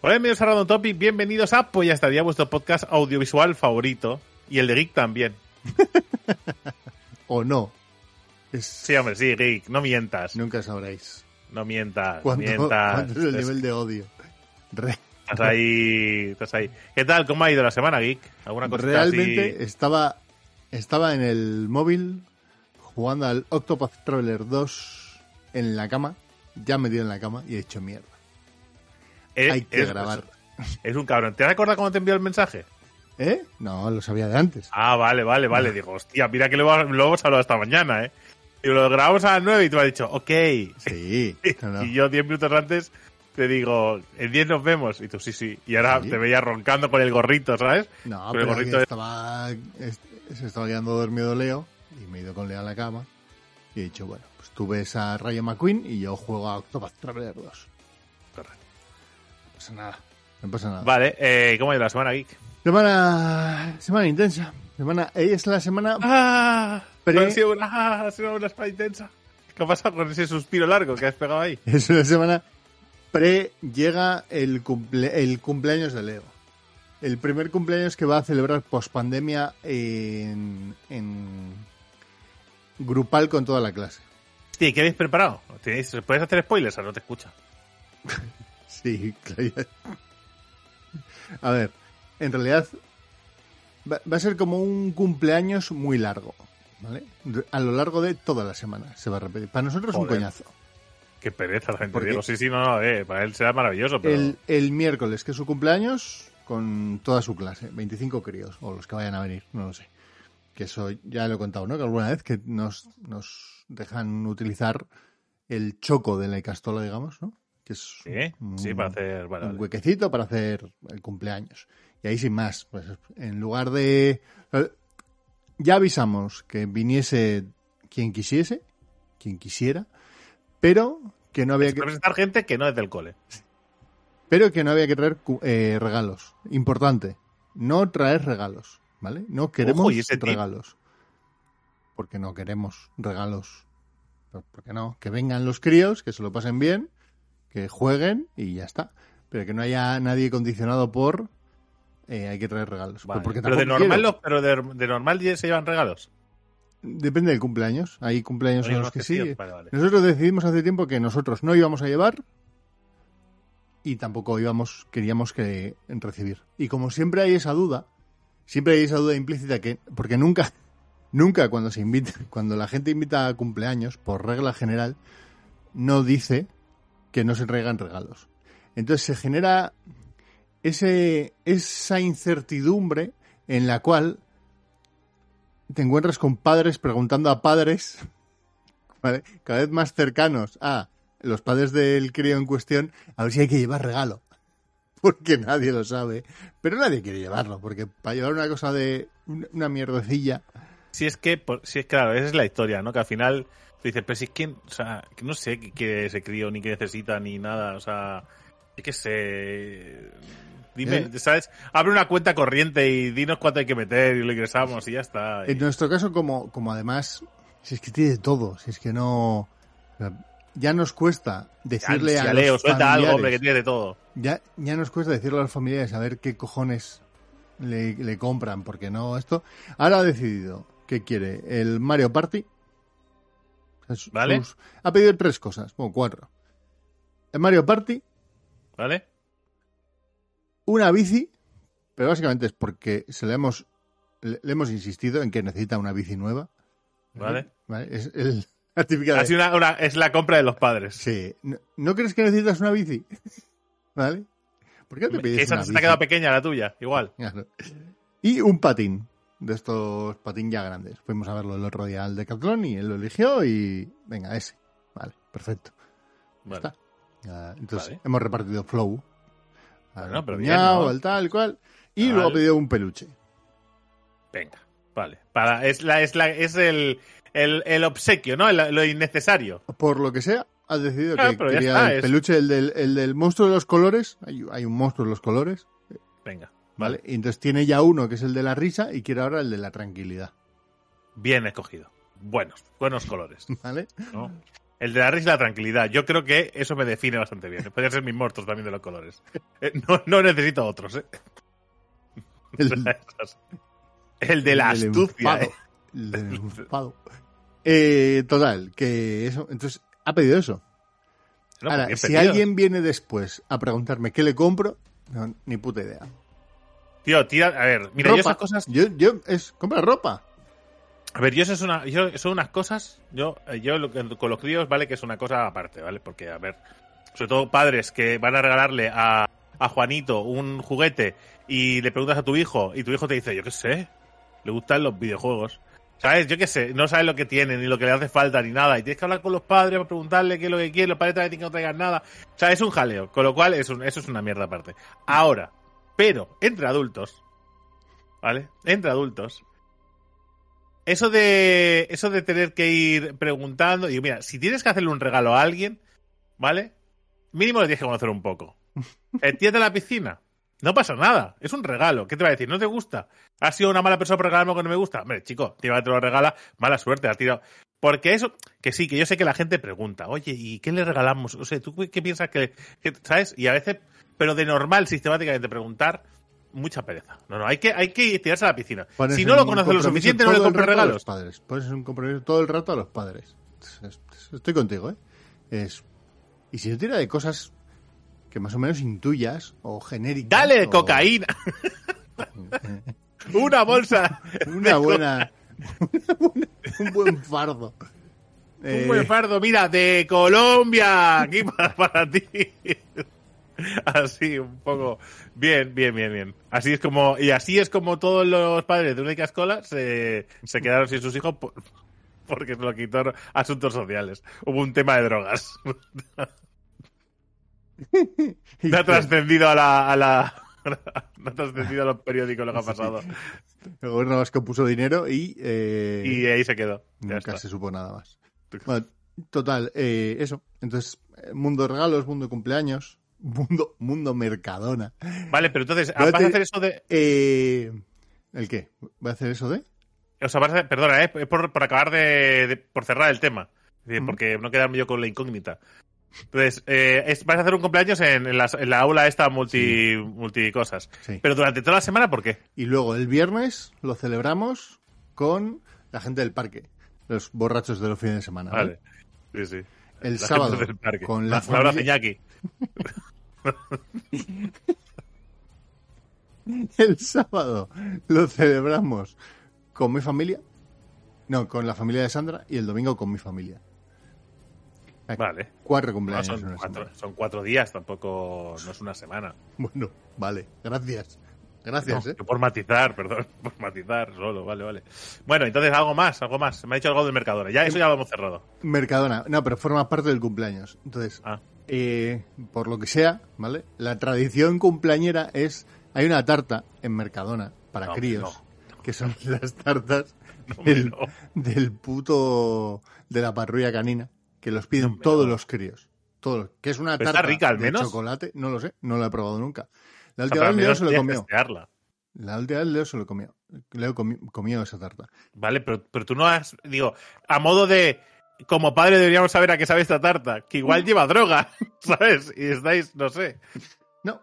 Hola, bienvenidos a Random Topic, bienvenidos a Pues ya estaría vuestro podcast audiovisual favorito y el de Geek también. o no. Es... Sí, hombre, sí, Geek, no mientas. Nunca sabréis. No mientas, ¿Cuánto, mientas. ¿Cuánto es el nivel de odio? Re... Estás ahí, estás ahí. ¿Qué tal? ¿Cómo ha ido la semana, Geek? ¿Alguna cosa Realmente así? estaba, estaba en el móvil jugando al Octopath Traveler 2 en la cama, ya metido en la cama y he hecho mierda. Es, Hay que es- grabar. Es un cabrón. ¿Te acuerdas cuando te envió el mensaje? ¿Eh? No, lo sabía de antes. Ah, vale, vale, vale. Digo, hostia, mira que lo, hemos- lo hemos hablado esta mañana, ¿eh? Y lo grabamos a las 9 y tú me has dicho, ok. Sí. no, no. Y yo 10 minutos antes te digo, en 10 nos vemos. Y tú, sí, sí. Y ahora Sí. te veía roncando con el gorrito, ¿sabes? No, Con el gorrito de- estaba, est- se estaba quedando dormido Leo y me he ido con Leo a la cama y he dicho, bueno, pues tú ves a Rayo McQueen y yo juego a Octopath Traveler 2. Pasa nada. No pasa nada. Vale, eh, ¿cómo ha ido la semana, Geek? Semana, semana intensa. Semana, es la semana Ah, Pre- ha sido una, ah, ha sido una espalda intensa. ¿Qué ha pasado con ese suspiro largo que has pegado ahí? Es una semana pre llega el, cumple, el cumpleaños de Leo. El primer cumpleaños que va a celebrar post pandemia en, en grupal con toda la clase. Hostia, ¿y ¿qué habéis preparado? ¿Tenéis- ¿Puedes hacer spoilers? Ahora no te escucha. Sí, claro. A ver, en realidad va, va a ser como un cumpleaños muy largo, ¿vale? A lo largo de toda la semana se va a repetir. Para nosotros es un coñazo. Qué pereza la gente. Digo, sí, sí, no, no, eh, para él será maravilloso, pero... El, el miércoles, que es su cumpleaños, con toda su clase, 25 críos, o los que vayan a venir, no lo sé. Que eso ya lo he contado, ¿no? Que alguna vez que nos, nos dejan utilizar el choco de la Icastola, digamos, ¿no? Que es Sí, un- sí, para hacer... Vale, un vale. huequecito para hacer el cumpleaños. Y ahí sin más, pues en lugar de... eh, Ya avisamos que viniese quien quisiese, quien quisiera, pero que no había que, presentar gente que no es del cole. pero que no había que traer eh, regalos. Importante, no traer regalos, ¿vale? No queremos Ojo, ¿y ese tip? regalos. Porque no queremos regalos. Pues, porque no, que vengan los críos, que se lo pasen bien, que jueguen y ya está. Pero que no haya nadie condicionado por eh, hay que traer regalos. Vale. Porque pero de normal, los- pero de, de normal se llevan regalos. Depende del cumpleaños. Hay cumpleaños en los que que sí. sí, vale, vale. Nosotros decidimos hace tiempo que nosotros no íbamos a llevar y tampoco íbamos, queríamos que recibir. Y como siempre hay esa duda, siempre hay esa duda implícita que, porque nunca, nunca cuando se invita, cuando la gente invita a cumpleaños, por regla general, no dice que no se traigan regalos. Entonces se genera ese, esa incertidumbre en la cual te encuentras con padres preguntando a padres ¿vale? cada vez más cercanos a los padres del crío en cuestión a ver si hay que llevar regalo. Porque nadie lo sabe. Pero nadie quiere llevarlo, porque para llevar una cosa de un- una mierdecilla. Si es que, si es claro, esa es la historia, ¿no? Que al final tú dices, pero si es que, o sea, que no sé qué quiere ese crío, ni qué necesita, ni nada, o sea, es que sé. Dime, ¿Eh? ¿sabes? Abre una cuenta corriente y dinos cuánto hay que meter y lo ingresamos y ya está. Y- En nuestro caso, como, como además, si es que tiene de todo, si es que no. o sea, Ya nos cuesta decirle Ansia, a Leo, los suelta algo, hombre, que tiene de todo. ya, ya nos cuesta decirle a los familiares a ver qué cojones le, le compran, porque no esto. Ahora ha decidido que quiere el Mario Party. Sus- Vale. sus- ha pedido tres cosas, bueno, cuatro. El Mario Party, ¿Vale? una bici, pero básicamente es porque se le hemos, le, le hemos insistido en que necesita una bici nueva. Vale. Vale, Es el- la típica de- Así una, una- es la compra de los padres. Sí. ¿No, no crees que necesitas una bici? ¿Vale? ¿Por qué te Que pides esa una se te ha quedado pequeña la tuya, igual. Claro. Y un patín. De estos patín ya grandes. Fuimos a verlo el otro día al Decathlon y él lo eligió y... Venga, ese. Vale, perfecto. Vale. está. Entonces, Vale. hemos repartido flow. al Bueno, pero bien, ¿no? al tal cual. Y luego ha pedido un peluche. Venga, vale. Para, es la, es la, es el, el, el obsequio, ¿no? El- lo innecesario. Por lo que sea, ha decidido Claro, que quería está, el es- peluche, el del, el del monstruo de los colores. Hay, hay un monstruo de los colores, Venga, ¿vale? Y entonces tiene ya uno que es el de la risa y quiere ahora el de la tranquilidad, Bien escogido. Buenos, buenos colores, ¿vale? ¿no? El de la risa y la tranquilidad. Yo creo que eso me define bastante bien. Podrían ser mis monstruos también de los colores. Eh, no, no necesito otros, ¿eh? El, El de la el astucia, ¿eh? el enfado. Eh, total, que eso. Entonces, ha pedido eso. No, Ahora, si pedido. alguien viene después a preguntarme qué le compro, no, ni puta idea. Tío, tira, a ver, mira, ropa. yo esas cosas. Yo, yo, es, compra ropa. A ver, yo eso es una, yo son unas cosas, yo, eh, yo lo con los críos vale que es una cosa aparte, ¿vale? Porque, a ver, sobre todo padres que van a regalarle a, a Juanito un juguete y le preguntas a tu hijo y tu hijo te dice, yo qué sé, le gustan los videojuegos. ¿Sabes? Yo qué sé, no sabes lo que tiene, ni lo que le hace falta, ni nada. Y tienes que hablar con los padres para preguntarle qué es lo que quiere. Los padres también tienen que no traigan nada. O sea, es un jaleo. Con lo cual, es un- eso es una mierda aparte. Ahora, pero, entre adultos, ¿vale? Entre adultos, eso de eso de tener que ir preguntando, digo, mira, si tienes que hacerle un regalo a alguien, ¿vale? Mínimo le tienes que conocer un poco. El tío de la piscina, no pasa nada, es un regalo. ¿Qué te va a decir? ¿No te gusta? ¿Has sido una mala persona por regalarme algo que no me gusta? Hombre, chico, tío, te lo regala, mala suerte, ha tirado. Porque eso, que sí, que yo sé que la gente pregunta, oye, ¿y qué le regalamos? O sea, ¿tú qué piensas que, que- sabes? Y a veces, pero de normal, sistemáticamente preguntar, mucha pereza. No, no, hay que, hay que tirarse a la piscina. Pones si no lo conoces lo suficiente, no le compres rato a regalos. Los padres. Pones un compromiso todo el rato a los padres. Es- es- Estoy contigo, ¿eh? Es, y si no tira de cosas que más o menos intuyas o genéricas. Dale o- cocaína. Una bolsa. Una buena, una buena- Un buen fardo. Eh, Un buen fardo, mira, de Colombia. Aquí para, para ti. Así, un poco. Bien, bien, bien, bien. Así es como. Y así es como todos los padres de única escuela se, se quedaron sin sus hijos por- porque se lo quitó asuntos sociales. Hubo un tema de drogas. No ha trascendido a la. A la no ha trascendido a los periódicos lo que ha pasado. el gobierno vasco puso dinero y, eh, Y ahí se quedó. Nunca está. se supo nada más. Bueno, total, eh, eso. Entonces, eh, mundo de regalos, mundo de cumpleaños, mundo, mundo mercadona. Vale, pero entonces, ¿vas a hacer eso de. Eh, ¿El qué? ¿Va a hacer eso de? O sea, vas a- perdona, ¿eh? es por, por acabar de, de- por cerrar el tema. Porque no quedarme yo con la incógnita. Entonces, eh, es- vas a hacer un cumpleaños en, en las- en la aula esta multi, multi cosas. Sí. Pero durante toda la semana, ¿por qué? Y luego el viernes lo celebramos con la gente del parque, los borrachos de los fines de semana. ¿vale? Vale. Sí, sí. El La sábado del parque. con la familia- Iñaki. El sábado lo celebramos con mi familia. No, con la familia de Sandra y el domingo con mi familia. Vale. Cuatro cumpleaños. son, cuatro, son cuatro días, tampoco no es una semana. Bueno, vale. Gracias. Gracias, No, ¿eh? por matizar, perdón, por matizar solo, vale, vale. Bueno, entonces algo más, algo más. Me ha dicho algo del Mercadona. Ya, eso ya lo hemos cerrado. Mercadona. No, pero forma parte del cumpleaños. Entonces, Ah, eh, por lo que sea, ¿vale? La tradición cumpleañera es... Hay una tarta en Mercadona para No, críos, que son las tartas no, del, del puto... de la patrulla canina, que los piden todos los críos. Todos. Que es una tarta rica, al de menos. chocolate, no lo sé, no la he probado nunca. La O sea, última vez Leo se lo comió. La última vez Leo se lo comió. Leo comi- comió esa tarta. Vale, pero, pero tú no has, digo, a modo de, como padre deberíamos saber a qué sabe esta tarta, que igual lleva droga, ¿sabes? Y estáis, no sé, No.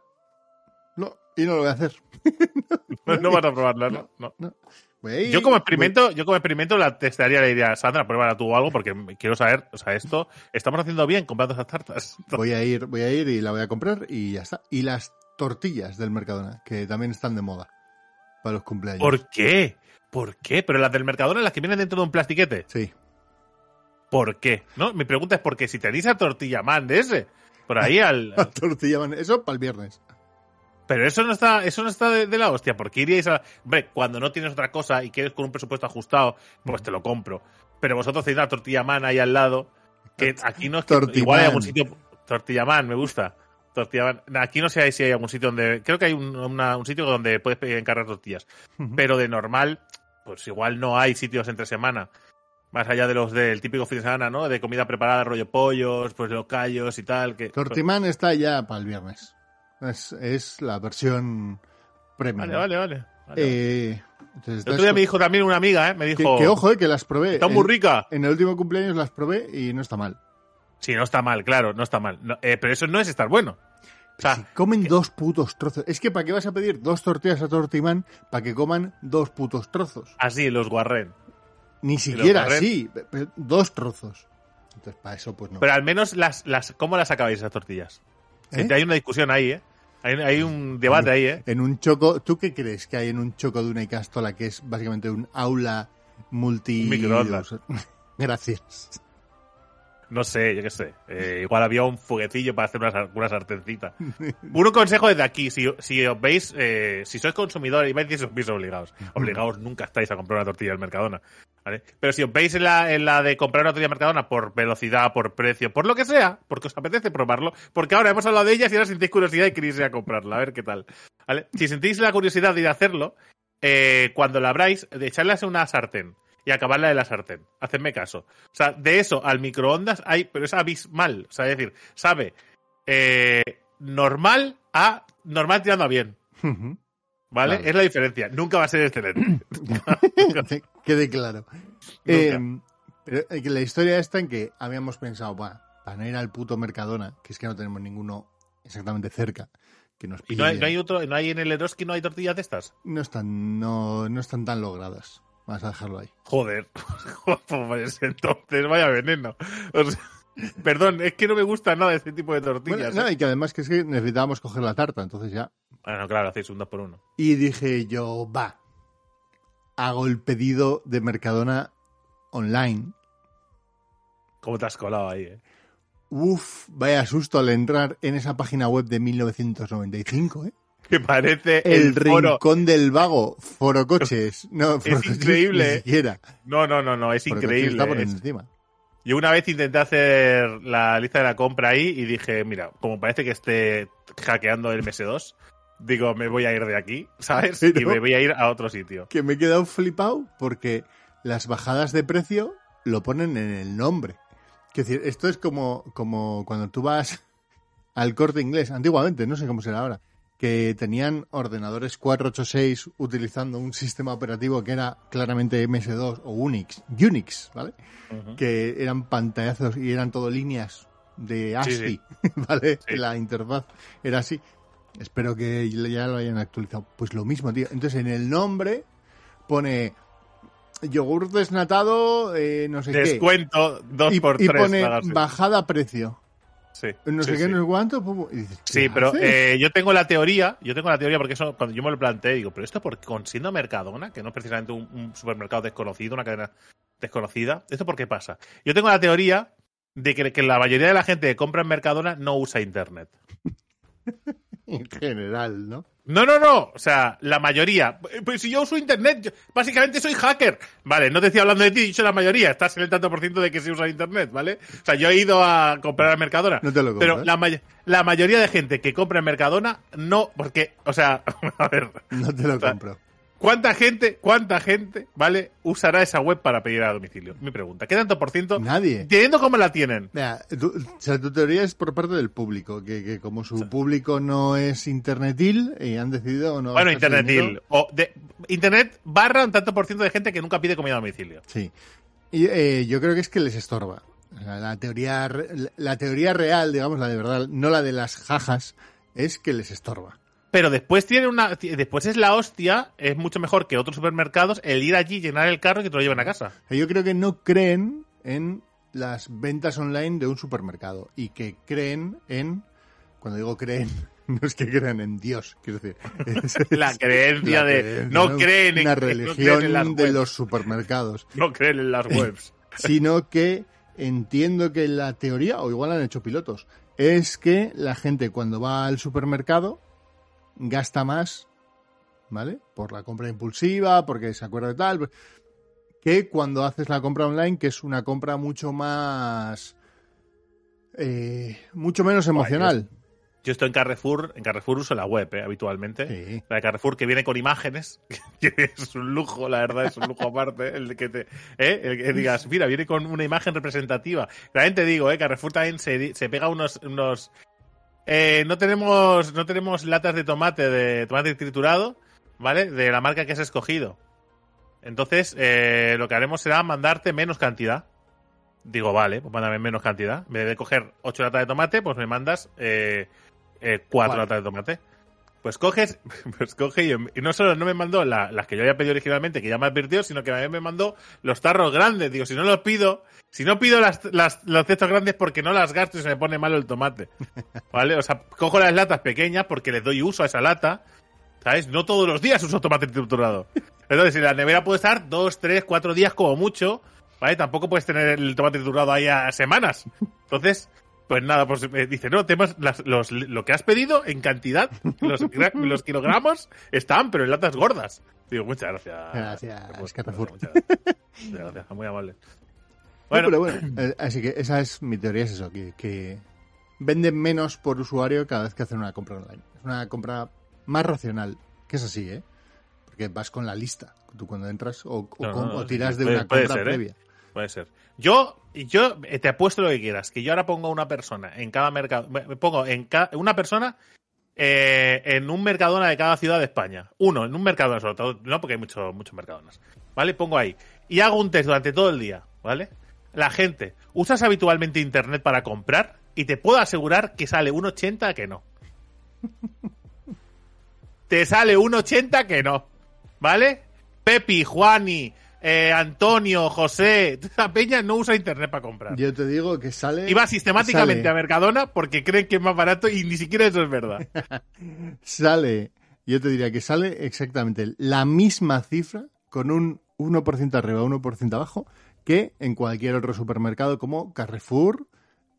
No, y no lo voy a hacer. no, no vas a probarla, ¿no? No. No. Voy a ir- Yo como experimento, yo como experimento la testaría, le diría, Sandra, pruébala tú o algo, porque quiero saber, o sea, esto, estamos haciendo bien comprando esas tartas. Voy a ir, voy a ir y la voy a comprar y ya está. Y las tortillas del Mercadona, que también están de moda para los cumpleaños. ¿Por qué? ¿Por qué? Pero las del Mercadona, las que vienen dentro de un plastiquete, Sí. ¿Por qué? ¿No? Mi pregunta es porque si tenéis a tortilla man de ese, por ahí al, La tortilla, man- eso para el viernes. Pero eso no está, eso no está de, de la hostia, porque iríais a. Hombre, cuando no tienes otra cosa y quieres con un presupuesto ajustado, pues te lo compro. Pero vosotros tenéis una tortilla man ahí al lado, que aquí no es que igual hay algún sitio. Tortilla man, me gusta. Tortilla van. Aquí no sé si hay algún sitio donde. Creo que hay un, una- un sitio donde puedes encargar tortillas. Pero de normal, pues igual no hay sitios entre semana. Más allá de los del típico fin de semana, ¿no? De comida preparada, rollo pollos, pues los callos y tal. Que, Tortimán está ya para el viernes. Es, es la versión premium. Vale, vale, vale. vale. Eh, el otro día me dijo también una amiga, ¿eh? Me dijo. que ojo, eh, que las probé. Está muy rica. En el último cumpleaños las probé y no está mal. Sí, no está mal, claro, no está mal. No, eh, pero eso no es estar bueno. O sea, Si comen dos putos trozos. Es que ¿para qué vas a pedir dos tortillas a Tortimán para que coman dos putos trozos? así, los guarren. Ni siquiera así. Dos trozos. Entonces, para eso, pues no. Pero al menos las, las, ¿cómo las acabáis esas tortillas? ¿Eh? Hay una discusión ahí, ¿eh? Hay, hay un debate ahí, ¿eh? En un choco, ¿tú qué crees que hay en un choco de una Icastola que es básicamente un aula multi... Microondas. Gracias. No sé, yo qué sé. Eh, igual había un fuguecillo para hacer una, una sartencita. Un consejo desde aquí, si, si os veis, eh, si sois consumidores, y vais a decir obligados. Obligados nunca estáis a comprar una tortilla del Mercadona. Pero si os veis en la, en la de comprar una del Mercadona por velocidad, por precio, por lo que sea, porque os apetece probarlo, porque ahora hemos hablado de ellas y ahora sentéis curiosidad y queréis ir a comprarla, a ver qué tal. ¿vale? Si sentís la curiosidad de ir a hacerlo, eh, cuando la abráis, de echarlas en una sartén y acabarla de la sartén. Hacedme caso. O sea, de eso al microondas hay, pero es abismal. O sea, es decir, sabe eh, normal a normal tirando a bien. ¿Vale? Vale. Es la diferencia. Nunca va a ser excelente. Que Quede claro. Eh, pero eh, la historia está en que habíamos pensado, "Buah, para no ir al puto Mercadona, que es que no tenemos ninguno exactamente cerca, que nos ¿Y pille. no hay, no hay otro, no hay en el Eroski, no hay tortillas de estas? no están, no, no están tan logradas. Vamos a dejarlo ahí. Joder. Pues entonces, vaya veneno. O sea, perdón, es que no me gusta nada este tipo de Bueno, tortillas. no, ¿eh? y que además que es que necesitábamos coger la tarta, entonces ya. Bueno, claro, hacéis un 2 por 1 Y dije yo, va, hago el pedido de Mercadona online. ¿Cómo te has colado ahí, eh? Uf, vaya susto al entrar en esa página web de 1995, ¿eh? Que parece El, el, foro. rincón del vago, foro coches. No, foro coches increíble, Ni siquiera. No, no, no, no, es Foro increíble. Está por es- encima. Yo una vez intenté hacer la lista de la compra ahí y dije, mira, como parece que esté hackeando el MS2, digo, me voy a ir de aquí, ¿sabes? Y me voy a ir a otro sitio. Que me he quedado flipado porque las bajadas de precio lo ponen en el nombre. Es decir, esto es como, como cuando tú vas al corte inglés, antiguamente, no sé cómo será ahora, que tenían ordenadores 486 utilizando un sistema operativo que era claramente MS2 o Unix, Unix, ¿vale? Que eran pantallazos y eran todo líneas de ASCII, Sí, ¿vale? Sí. La interfaz era así. Espero que ya lo hayan actualizado. Pues lo mismo, tío. Entonces en el nombre pone yogur desnatado, eh, no sé Descuento qué. 2 Y, por y 3 pone bajada precio. Sí, No sé qué, sí. no sé cuánto. y dices, Sí, ¿qué pero eh, yo tengo la teoría, yo tengo la teoría porque eso cuando yo me lo planteé, digo, pero esto por con siendo Mercadona, que no es precisamente un, un supermercado desconocido, una cadena desconocida, ¿esto por qué pasa? Yo tengo la teoría de que, que la mayoría de la gente que compra en Mercadona no usa internet. En general, ¿no? No, no, no. O sea, la mayoría. Pues si yo uso internet, yo- básicamente soy hacker. Vale, no te estoy hablando de ti, he dicho la mayoría. Estás en el tanto por ciento de que se usa internet, ¿vale? O sea, yo he ido a comprar a Mercadona. No te lo Pero compras. la, may- la mayoría de gente que compra en Mercadona, no, porque, o sea, a ver, No te lo sea, compro. ¿Cuánta gente, cuánta gente, ¿vale? Usará esa web para pedir a domicilio? Mi pregunta. ¿Qué tanto por ciento? Nadie. Teniendo como la tienen. Mira, tú- o sea, tu teoría es por parte del público, que, que como su público no es internetil, y han decidido no. Bueno, internetil. O de, internet barra un tanto por ciento de gente que nunca pide comida a domicilio. Sí. Y eh, yo creo que es que les estorba. Sea, La teoría, la teoría real, digamos, la de verdad, no la de las jajas, es que les estorba. Pero después tiene una. Después es la hostia, es mucho mejor que otros supermercados el ir allí, llenar el carro y que te lo lleven a casa. Sea, Yo creo que no creen en las ventas online de un supermercado y que creen en, cuando digo creen, no es que crean en Dios, quiero decir, es, La creencia la de. creencia, no creen en no creen religión en las de los supermercados, No creen en las webs. sino que entiendo que la teoría, o igual han hecho pilotos, es que la gente cuando va al supermercado gasta más, ¿vale? Por la compra impulsiva, porque se acuerda de tal, que cuando haces la compra online, que es una compra mucho más... eh, mucho menos emocional. Yo estoy en Carrefour, en Carrefour uso la web, ¿eh? habitualmente. Sí. La de Carrefour que viene con imágenes, que es un lujo, la verdad, es un lujo aparte. El de que te, ¿eh? el que digas, mira, viene con una imagen representativa. También te digo, ¿eh? Carrefour también se, se pega unos, unos eh, no tenemos, no tenemos latas de tomate, de tomate triturado, ¿vale? De la marca que has escogido. Entonces, eh, lo que haremos será mandarte menos cantidad. Digo, vale, pues mándame menos cantidad. En vez de coger 8 latas de tomate, pues me mandas eh, eh, 4 Cuatro. latas de tomate. Pues coges, pues coge y, y no solo no me mandó la- las que yo había pedido originalmente, que ya me advirtió, sino que también me mandó los tarros grandes. Digo, si no los pido, si no pido las, las, los cestos grandes porque no las gasto y se me pone malo el tomate. ¿Vale? O sea, cojo las latas pequeñas porque les doy uso a esa lata. ¿Sabes? No todos los días uso tomate triturado. Entonces, si la nevera puede estar dos, tres, cuatro días como mucho, ¿vale? Tampoco puedes tener el tomate triturado ahí a semanas. Entonces, pues nada, pues me dice, no, tenemos las- los, lo que has pedido en cantidad, los, gra- los kilogramos están, pero en latas gordas. Digo, muchas gracias. Gracias, Pues, Carrefour. Muchas gracias, muchas gracias, muy amable. Bueno, pero bueno, eh, así que esa es mi teoría, es eso, que, que venden menos por usuario cada vez que hacen una compra online. Es una compra más racional, que es así, ¿eh? Porque vas con la lista, tú cuando entras, o, o No, con- no, o sí, tiras de puede- una compra ser, ¿eh? previa. Puede ser. Yo, yo eh, te apuesto lo que quieras, que yo ahora pongo una persona en cada mercado, me me pongo en ca- una persona eh, en un mercadona de cada ciudad de España. Uno, en un mercadona solo, todo- no porque hay muchos muchos mercadonas. ¿Vale? Pongo ahí. Y hago un test durante todo el día, ¿vale? La gente, ¿usas habitualmente internet para comprar? Y te puedo asegurar que sale un 80 que no. te sale un 80 que no. ¿Vale? Pepi, Juani, eh, Antonio, José, esa peña no usa internet para comprar. Yo te digo que sale. Y va sistemáticamente sale- a Mercadona porque creen que es más barato y ni siquiera eso es verdad. Sale, yo te diría que sale exactamente la misma cifra con un 1% arriba, 1% abajo, que en cualquier otro supermercado como Carrefour,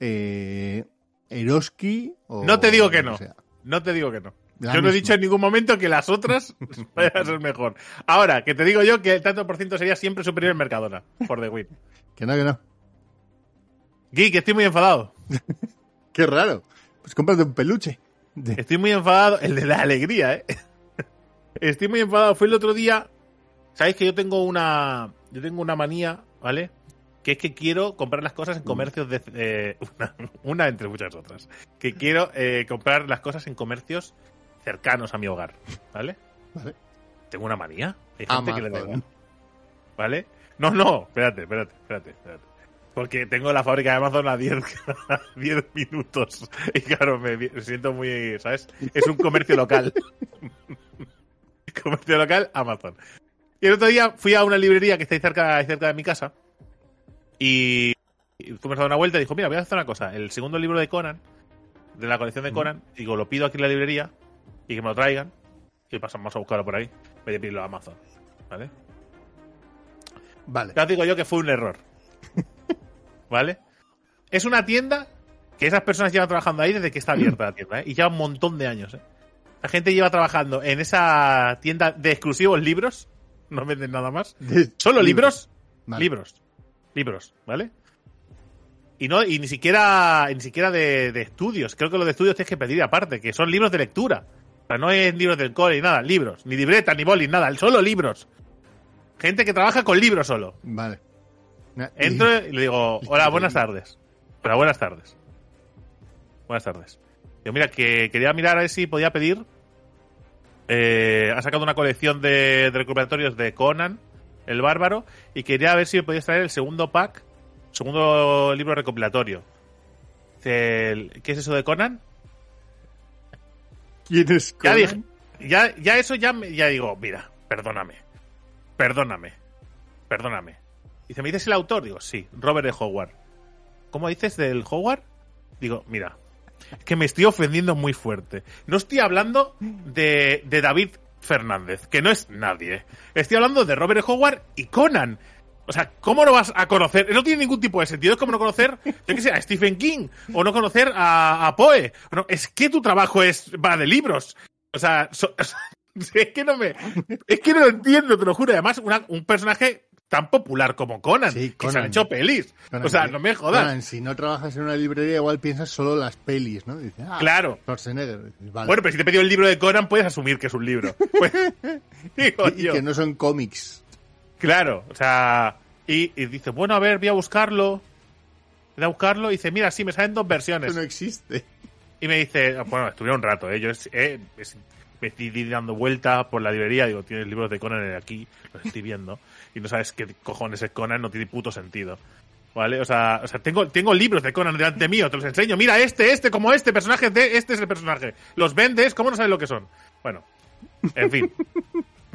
eh, Eroski o. No te digo que no. sea. No te digo que no. La yo no he dicho en ningún momento que las otras vayan a ser mejor. Ahora, que te digo yo que el tanto por ciento sería siempre superior en Mercadona, por The Win. Que no, que no. Geek, estoy muy enfadado. Qué raro. Pues cómprate un peluche. Estoy muy enfadado. El de la alegría, ¿eh? Estoy muy enfadado. Fue el otro día. Sabéis que yo tengo una. Yo tengo una manía, ¿vale? Que es que quiero comprar las cosas en comercios de. eh, una, una entre muchas otras. Que quiero eh, comprar las cosas en comercios cercanos a mi hogar, ¿vale? Vale. Tengo una manía. Hay gente que le da Amazon. igual, ¿Vale? No, no, espérate, espérate, espérate, espérate. Porque tengo la fábrica de Amazon a 10, a 10 minutos. Y claro, me, me siento muy, ¿sabes? Es un comercio local. comercio local, Amazon. Y el otro día fui a una librería que está ahí cerca, ahí cerca de mi casa. Y, y fuimos a dar una vuelta y dijo, mira, voy a hacer una cosa. El segundo libro de Conan, de la colección de Conan, digo, lo pido aquí en la librería y que me lo traigan. Y pasamos a buscarlo por ahí. En vez de pedirlo a Amazon. ¿Vale? Vale. Ya os digo yo que fue un error. ¿Vale? Es una tienda que esas personas llevan trabajando ahí desde que está abierta la tienda, ¿eh? Y ya un montón de años, ¿eh? La gente lleva trabajando en esa tienda de exclusivos libros. No venden nada más. Solo libros. Vale. Libros. Libros, ¿vale? Y no, y ni siquiera, ni siquiera de, de estudios. Creo que los de estudios tienes que pedir aparte, que son libros de lectura. O sea, no es libros del cole ni nada, libros. Ni libreta, ni boli, nada. Solo libros. Gente que trabaja con libros solo. Vale. Entro y le digo, hola, buenas tardes. Hola, buenas tardes. Buenas tardes. Digo, mira, que quería mirar a ver si podía pedir. eh, ha sacado una colección de, de recuperatorios de Conan, el bárbaro, y quería ver si me podías traer el segundo pack, segundo libro recopilatorio. Dice, ¿Qué es eso de Conan? ¿Quién es Ya dije, ya, ya eso ya, me- ya digo, mira, perdóname, perdóname, perdóname. Dice, ¿me dices el autor? Digo, sí, Robert E. Howard. ¿Cómo dices del Howard? Digo, mira, es que me estoy ofendiendo muy fuerte. No estoy hablando de, de David Fernández, que no es nadie. Estoy hablando de Robert E. Howard y Conan. O sea, ¿cómo no vas a conocer? No tiene ningún tipo de sentido. Es como no conocer, yo qué sé, a Stephen King o no conocer a, a Poe. No, es que tu trabajo es va de libros. O sea, so- es que no me, es que no lo entiendo, te lo juro. Además, una- un personaje tan popular como Conan, Sí, que se Conan. han hecho pelis. Conan, o sea, no me jodas. Conan, si no trabajas en una librería, igual piensas solo las pelis, ¿no? Dices, ah, Claro. Schwarzenegger. Vale. Bueno, pero si te he pedido el libro de Conan, puedes asumir que es un libro. Pues, digo y, y que no son cómics. Claro, o sea, y, y dice, bueno, a ver, voy a buscarlo. Voy a buscarlo y dice, mira, sí, me salen dos versiones. Eso no existe. Y me dice, bueno, estuvieron un rato, ¿eh? Yo eh, me estoy dando vuelta por la librería, digo, tienes libros de Conan aquí, los estoy viendo, y no sabes qué cojones es Conan, no tiene puto sentido. ¿Vale? O sea, o sea tengo, tengo libros de Conan delante mío, te los enseño. Mira, este, este, como este personaje, de, este es el personaje. Los vendes, ¿cómo no sabes lo que son? Bueno, en fin.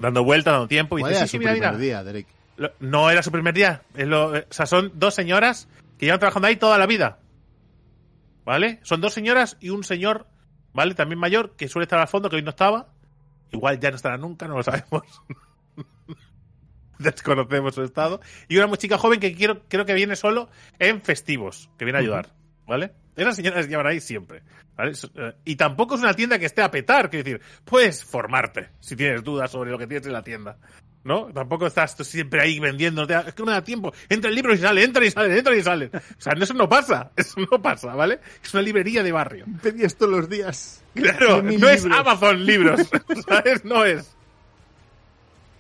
Dando vuelta, dando tiempo, y ¿Cuál dice, era sí, su mira, primer mira. día, Derek? Lo- No era su primer día. Es lo- eh, o sea, son dos señoras que llevan trabajando ahí toda la vida. ¿Vale? Son dos señoras y un señor, ¿vale? También mayor, que suele estar al fondo, que hoy no estaba. Igual ya no estará nunca, no lo sabemos. Desconocemos su estado. Y una chica joven que quiero, creo que viene solo en festivos, que viene a ayudar. ¿Vale? Esas señoras llevan ahí siempre. ¿vale? Eh, Y tampoco es una tienda que esté a petar, quiero decir, puedes formarte si tienes dudas sobre lo que tienes en la tienda. ¿No? Tampoco estás tú siempre ahí vendiendo. da- Es que no da tiempo. Entra el libro y sale, entra y sale, entra y sale. O sea, eso no pasa. Eso no pasa, ¿vale? Es una librería de barrio. Pedí esto los días. Claro, no es. Amazon Libros. ¿Sabes? No es.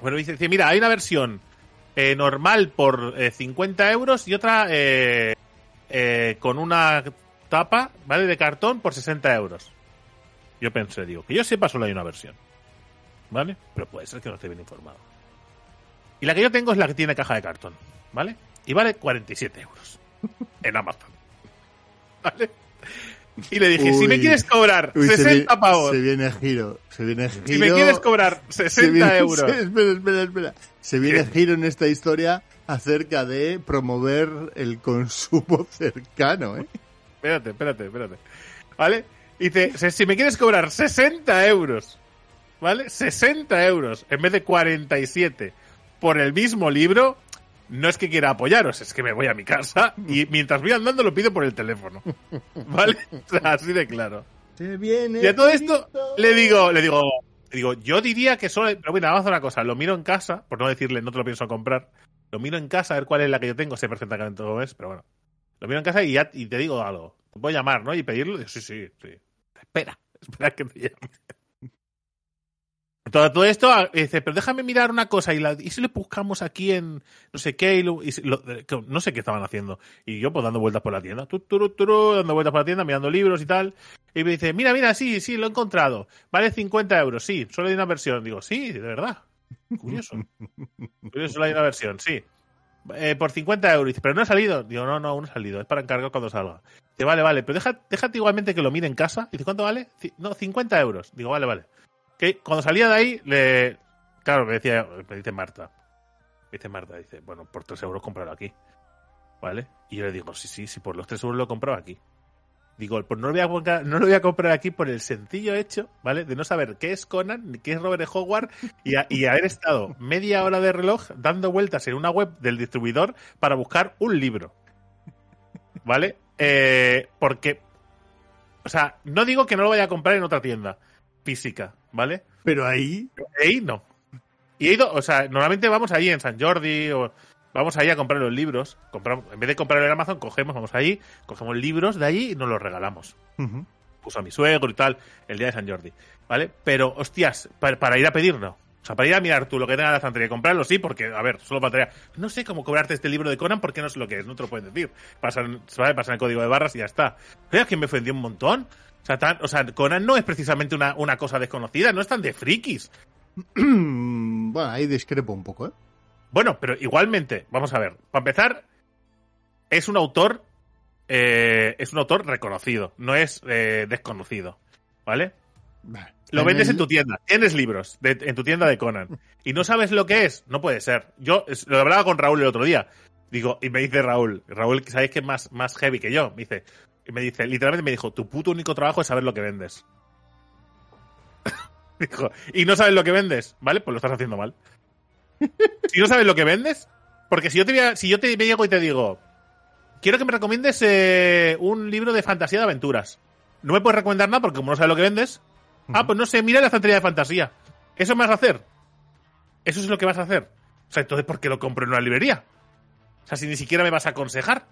Bueno, dice, mira, hay una versión eh, normal por eh, 50 euros y otra eh, con una tapa, ¿vale? De cartón por 60 euros. Yo pensé, digo, que yo sepa solo hay una versión. ¿Vale? Pero puede ser que no esté bien informado. Y la que yo tengo es la que tiene caja de cartón. ¿Vale? Y vale 47 euros. En Amazon. ¿Vale? Y le dije, si me quieres cobrar Uy, se 60 viene- pavos, Se viene giro. Se viene giro. si me quieres cobrar se 60 viene- euros. se- espera, espera, espera. Se viene ¿Qué? giro en esta historia acerca de promover el consumo cercano, ¿eh? Espérate, espérate, espérate. ¿Vale? Dice, "Se- si me quieres cobrar 60 euros, ¿vale? 60 euros en vez de 47 por el mismo libro, no es que quiera apoyaros, es que me voy a mi casa y mientras voy andando lo pido por el teléfono. ¿Vale? O sea, así de claro. Se viene Y a todo esto le digo, le digo, le digo, yo diría que solo, pero bueno, vamos a hacer una cosa, lo miro en casa, por no decirle no te lo pienso comprar, lo miro en casa a ver cuál es la que yo tengo, sé perfectamente cómo es, pero bueno. Lo miro en casa y ya y te digo algo. Te puedo llamar, ¿no? Y pedirlo. Digo, sí, sí, sí. Espera, espera que te llame. Todo, todo esto, ah, dice, pero déjame mirar una cosa, y, la, y si le buscamos aquí en no sé qué, y, lo- y si- lo- que no sé qué estaban haciendo. Y yo, pues dando vueltas por la tienda, tu, turu, turu, dando vueltas por la tienda, mirando libros y tal. Y me dice, mira, mira, sí, sí, lo he encontrado. Vale 50 euros, sí, solo hay una versión. Digo, sí, de verdad. Curioso. Curioso, solo hay una versión, sí. Eh, por 50 euros. Pero no ha salido. Digo, no, no, no ha salido. Es para encargar cuando salga. Dice, vale, vale, pero deja, déjate igualmente que lo mire en casa. Dice, ¿cuánto vale? No, 50 euros. Digo, vale, vale. Que cuando salía de ahí, le. Claro, me decía, me dice Marta. Me dice Marta, dice, bueno, por 3 euros comprarlo aquí. ¿Vale? Y yo le digo, sí, sí, sí, por los 3 euros lo he comprado aquí. Digo, pues no lo, voy a comprar, no lo voy a comprar aquí por el sencillo hecho, ¿vale? De no saber qué es Conan, ni qué es Robert. Howard y, a- y haber estado media hora de reloj dando vueltas en una web del distribuidor para buscar un libro. ¿Vale? Eh, porque, o sea, no digo que no lo vaya a comprar en otra tienda física, ¿vale? Pero ahí, Ahí no. Y he ido, o sea, normalmente vamos ahí en San Jordi o vamos ahí a comprar los libros. Compramos, en vez de comprarlo en Amazon, cogemos, vamos ahí, cogemos libros de allí y nos los regalamos. ujú, Puso a mi suegro y tal, el día de San Jordi. ¿Vale? Pero, hostias, para, para ir a pedir no. O sea, para ir a mirar tú lo que tenga en la estantería y comprarlo, sí, porque, a ver, solo faltaría. No sé cómo cobrarte este libro de Conan porque no sé lo que es, no te lo pueden decir. Pasan, ¿vale? Pasan el código de barras y ya está. ¿Sabes que me ofendió un montón? O sea, tan- o sea, Conan no es precisamente una, una cosa desconocida, no es tan de frikis. bueno, ahí discrepo un poco, ¿eh? Bueno, pero igualmente, vamos a ver. Para empezar, es un autor. eh, es un autor reconocido, no es eh, desconocido. ¿Vale? Vale. Lo vendes el- en tu tienda. Tienes libros de- en tu tienda de Conan. Y no sabes lo que es. No puede ser. Yo es- lo hablaba con Raúl el otro día. Digo, y me dice Raúl, Raúl, ¿sabéis que es más, más heavy que yo? Me dice, y me dice, literalmente me dijo, tu puto único trabajo es saber lo que vendes. dijo, y no sabes lo que vendes, ¿vale? Pues lo estás haciendo mal. si no sabes lo que vendes, porque si yo te, si yo te llego y te digo, quiero que me recomiendes eh, un libro de fantasía de aventuras. No me puedes recomendar nada porque como no sabes lo que vendes, Ah, pues no sé, mira la estantería de fantasía. ¿Eso me vas a hacer? Eso es lo que vas a hacer. O sea, entonces, ¿por qué lo compro en una librería? O sea, si ni siquiera me vas a aconsejar.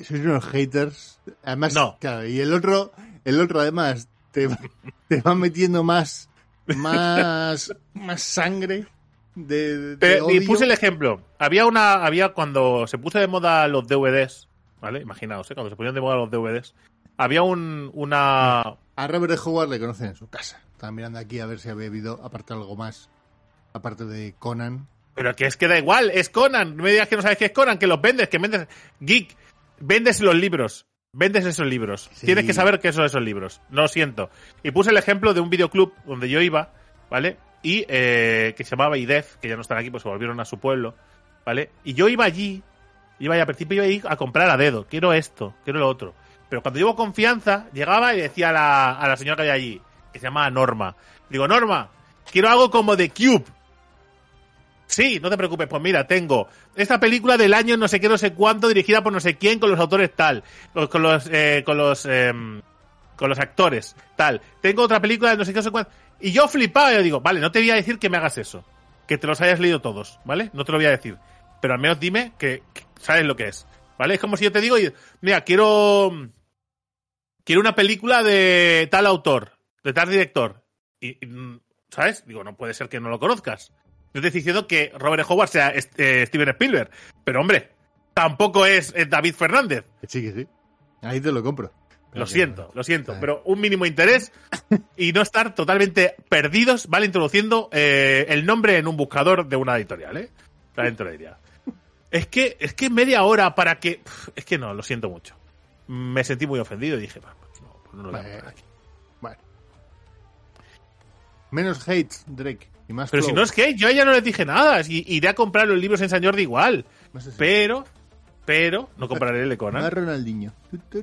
Sois unos haters. Además, No. claro, y el otro, el otro además, te, te va metiendo más, más, más sangre de, de Te- y puse el ejemplo. Había una, había cuando se puso de moda los DVDs, ¿vale? Imaginaos, ¿eh? cuando se ponían de moda los DVDs, había un, una, A Robert de Howard le conocen en su casa. Estaba mirando aquí a ver si había habido, aparte algo más, aparte de Conan. pero que es que da igual, es Conan. No me digas que no sabes qué es Conan, que los vendes, que vendes, geek, vendes los libros. Vendes esos libros. Sí. Tienes que saber qué son esos libros. No lo siento. Y puse el ejemplo de un videoclub donde yo iba, ¿vale? Y eh, que se llamaba IDEF, que ya no están aquí, pues se volvieron a su pueblo, ¿vale? Y yo iba allí, iba allí, al principio iba a ir a comprar a dedo. Quiero esto, quiero lo otro. Pero cuando llevo confianza, llegaba y decía a la, a la señora que había allí, que se llamaba Norma. Digo, Norma, quiero algo como de Cube. Sí, no te preocupes, pues mira, tengo esta película del año no sé qué, no sé cuánto, dirigida por no sé quién, con los autores tal, con los, eh, con los, em, con los actores tal. Tengo otra película de no sé qué, no sé cuánto. Y yo flipaba, yo digo, vale, no te voy a decir que me hagas eso, que te los hayas leído todos, ¿vale? No te lo voy a decir. Pero al menos dime que, que sabes lo que es, ¿vale? Es como si yo te digo, mira, quiero, quiero una película de tal autor, de tal director. Y, y, ¿sabes? Digo, no puede ser que no lo conozcas. No estoy diciendo que Robert Howard sea eh, Steven Spielberg, pero hombre, tampoco es eh, David Fernández. Sí, que sí. Ahí te lo compro. Pero Lo siento, lo siento, Vale. pero un mínimo interés y no estar totalmente perdidos, vale, introduciendo eh, el nombre en un buscador de una editorial, ¿eh? La editorial. Es que, es que media hora para que. Es que no, lo siento mucho. Me sentí muy ofendido y dije, "Va, pues no, pues no lo voy a comprar aquí". bueno. Menos hate, Drake. Y más Pero si no es que yo ya no les dije nada, y- iré a comprar los libros en San Jordi igual. Pero, pero, no compraré el de Conan. Más Ronaldinho.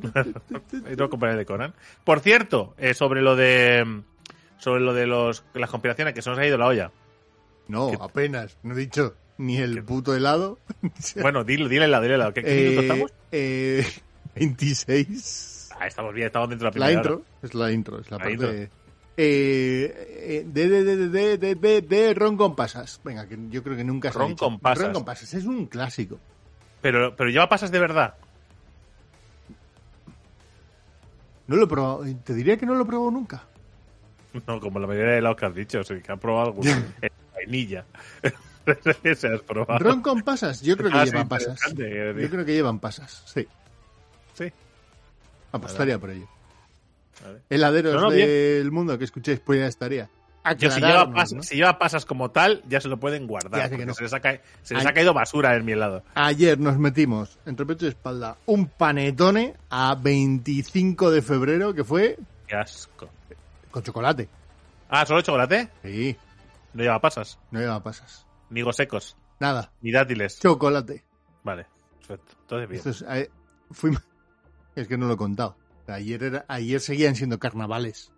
No compraré el de Conan. Por cierto, eh, sobre lo de. Sobre lo de los, las conspiraciones que se nos ha ido la olla. No, apenas. No he dicho ni el puto helado. Bueno, dile, dile la, dile la. ¿Qué, qué minuto Eh, estamos? eh, 26. Ah, estamos bien, estamos dentro de la La primera. intro. hora. Es la intro. Es la, La parte intro. Eh, eh, de, de, de, de, de, de, Ron Compasas. Venga, que yo creo que nunca se Ron ha dicho. Compasas. Ron Compasas es un clásico. Pero, pero lleva pasas de verdad. No lo he probado. Te diría que no lo he probado nunca. No, como la mayoría de los que has dicho, sí, que has probado alguna. vainilla. se has probado. Ron con pasas, yo creo que ah, llevan pasas. Yo eh, creo que llevan pasas, sí. Sí. Apostaría por ello. Vale. Heladeros No, no, bien. del mundo que escuchéis, pues ya estaría. Yo, si lleva, Aclararnos, pas- ¿no? si lleva pasas como tal, ya se lo pueden guardar. Que no. se les, ha, ca- se les Ay. ha caído basura en mi helado. Ayer nos metimos entre pecho y espalda un panetone a 25 de febrero que fue Qué asco. con chocolate. Ah, ¿solo chocolate? Sí, No lleva pasas. no lleva pasas. Ni secos. Nada, Ni dátiles. chocolate. Vale. Perfecto. Entonces bien. Esto es, eh, fuimos- es que no lo he contado. Ayer, era, ayer seguían siendo carnavales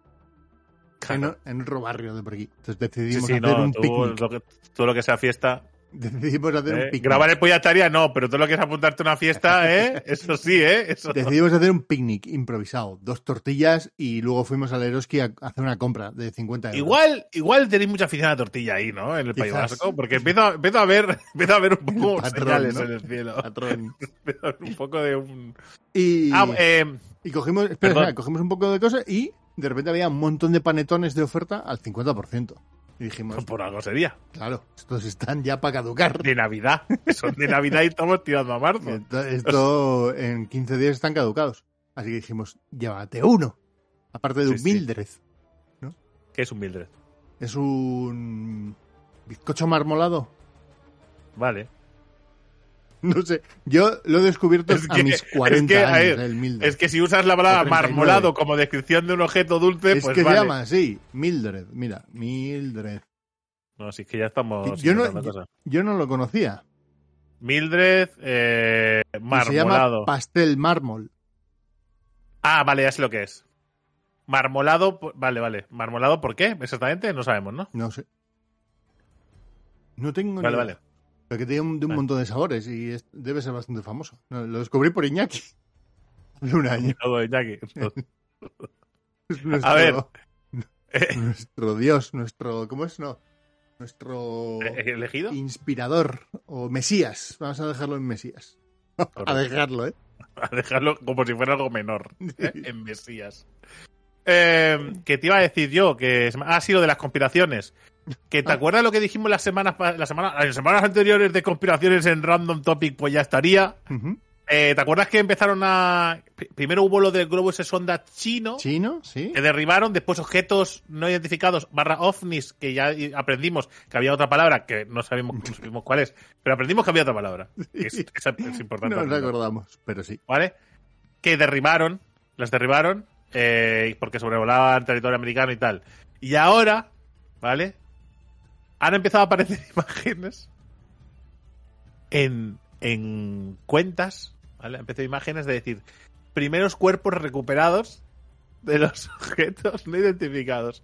en, Claro. en otro barrio de por aquí. Entonces Sí, decidimos sí, hacer no, un tú picnic. lo, que, todo lo que sea fiesta. Decidimos hacer ¿eh? un picnic. Grabar el pollataria no, pero todo lo que es apuntarte a una fiesta, ¿eh? Eso sí, ¿eh? Eso Decidimos hacer un picnic improvisado. Dos tortillas y luego fuimos al Eroski a hacer una compra de 50 euros. Igual, igual tenéis mucha afición a la tortilla ahí, ¿no? En el País. Vasco, porque empiezo, a- empiezo a ver, empiezo a ver un poco patrón, señales ¿no? en el cielo. Patrón. Empiezo a ver un poco de un. Y, Ah, eh, y cogimos, espera, cogimos un poco de cosas y de repente había un montón de panetones de oferta al 50%. Y dijimos, por algo sería. claro, estos están ya para caducar. De Navidad. Son de Navidad y estamos tirando a marzo. Esto, esto en 15 días están caducados. Así que dijimos, llévate uno. Aparte de Sí, un sí. Mildred. ¿Qué es un Mildred? Es un bizcocho marmolado. Vale. No sé, yo lo he descubierto Es a que- mis 40 es que, años, ver, el Mildred. Es que si usas la palabra O 39. marmolado como descripción de un objeto dulce, Es pues que vale. se llama así, Mildred. Mira, Mildred. No, sí, es que ya estamos. Yo no-. Yo no lo conocía. Mildred, eh, Se marmolado. llama pastel mármol. Ah, vale, ya sé lo que es. Marmolado, vale, vale. ¿Marmolado por qué? Exactamente, no sabemos, ¿no? No sé. No tengo ni Vale, vale. Pero que tiene un, de montón de sabores y es- debe ser bastante famoso. No, lo descubrí por Iñaki. Hace un año. Todo de Iñaki. Es nuestro, A ver. Nuestro dios, nuestro... ¿Cómo es? No. Nuestro ¿E- ¿Elegido? inspirador o Mesías. Vamos a dejarlo en Mesías. A dejarlo, ¿eh? A dejarlo como si fuera algo menor. ¿eh? En Mesías. Eh, que te iba a decir yo, que es- ha sido de las conspiraciones. Que te Ah. acuerdas lo que dijimos las semanas, las semanas, las semanas anteriores de conspiraciones en Random Topic, pues ya estaría. Eh, ¿Te acuerdas que empezaron a. pri- Primero hubo lo del globo ese sonda chino, Chino, sí. que derribaron, después objetos no identificados, barra ovnis, que ya aprendimos que había otra palabra, que no sabemos, no sabemos cuál es, pero aprendimos que había otra palabra. que es, importante. No acordamos, pero sí. ¿vale? Que derribaron, las derribaron, eh, porque sobrevolaban territorio americano y tal. Y ahora, ¿vale? Han empezado a aparecer imágenes en, en cuentas, ¿vale? Han empezado imágenes de decir, primeros cuerpos recuperados de los objetos no identificados.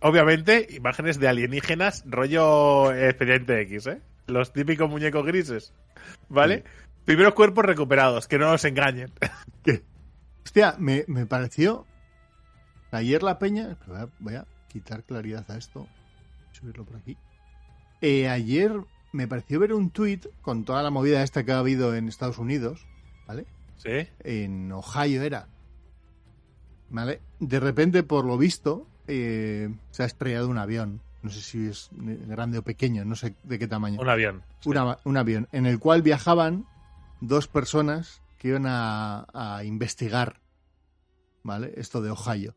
Obviamente, imágenes de alienígenas, rollo expediente X, ¿eh? Los típicos muñecos grises, ¿vale? Primeros cuerpos recuperados, que no nos engañen. Hostia, me, me pareció. Ayer la peña. Voy a, voy a quitar claridad a esto. Subirlo por aquí. Eh, ayer me pareció ver un tuit con toda la movida esta que ha habido en Estados Unidos. ¿Vale? ¿Sí? En Ohio era. ¿Vale? De repente, por lo visto, eh, se ha estrellado un avión. No sé si es grande o pequeño, no sé de qué tamaño. Un avión. Una- un avión en el cual viajaban dos personas que iban a, a investigar, ¿vale? Esto de Ohio.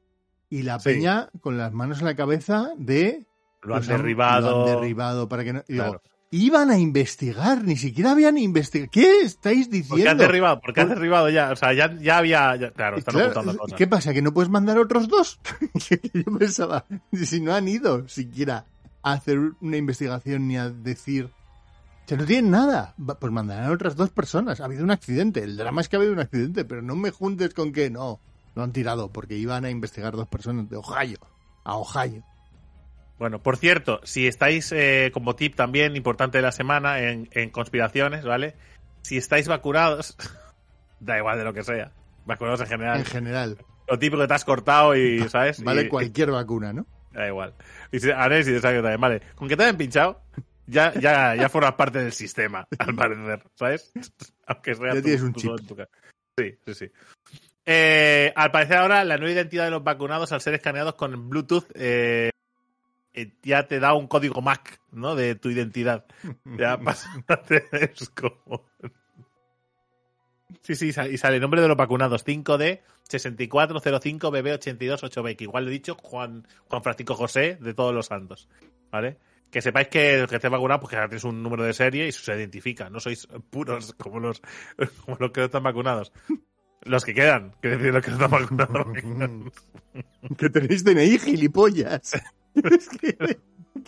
Y la Sí. peña con las manos en la cabeza de... Lo han han- derribado. Lo han derribado para que no... y digo, Claro. iban a investigar, ni siquiera habían investigado. ¿Qué estáis ¿Por qué has diciendo? derribado? Porque Por- derribado ya. O sea, ya, ya había. ya- claro, están Claro, ocultando cosas. ¿Qué pasa? ¿Que no puedes mandar otros dos? Yo pensaba, si no han ido siquiera a hacer una investigación ni a decir... O sea, no tienen nada. Pues mandarán a otras dos personas. Ha habido un accidente. El drama es que ha habido un accidente, pero no me juntes con que no. Lo han tirado porque iban a investigar dos personas de Ohio. A Ohio. Bueno, por cierto, si estáis eh, como tip también importante de la semana en, en conspiraciones, ¿vale? Si estáis vacunados, da igual de lo que sea. Vacunados en general. En general. Lo típico que te has cortado y, ¿sabes? Vale Y- cualquier vacuna, ¿no? Da igual. Y si, a ver si te también. Vale, con que te hayan pinchado, ya, ya, ya formas parte del sistema, al parecer, ¿sabes? Aunque sea Ya tú- tienes un chip. tu casa. Sí, sí, sí. Eh, al parecer ahora la nueva identidad de los vacunados al ser escaneados con Bluetooth eh, eh, ya te da un código MAC, ¿no? De tu identidad. Ya pasa es como... Sí, sí, y sale el nombre de los vacunados, 5D 6405 BB 828B, que igual lo he dicho Juan, Juan Francisco José de todos los santos, ¿vale? Que sepáis que los que estéis vacunados, pues que ahora tenéis un número de serie y se identifica, no sois puros como los, como los que no están vacunados. Los que quedan, que decir los que no están vacunados. que tenéis DNI, gilipollas. es que...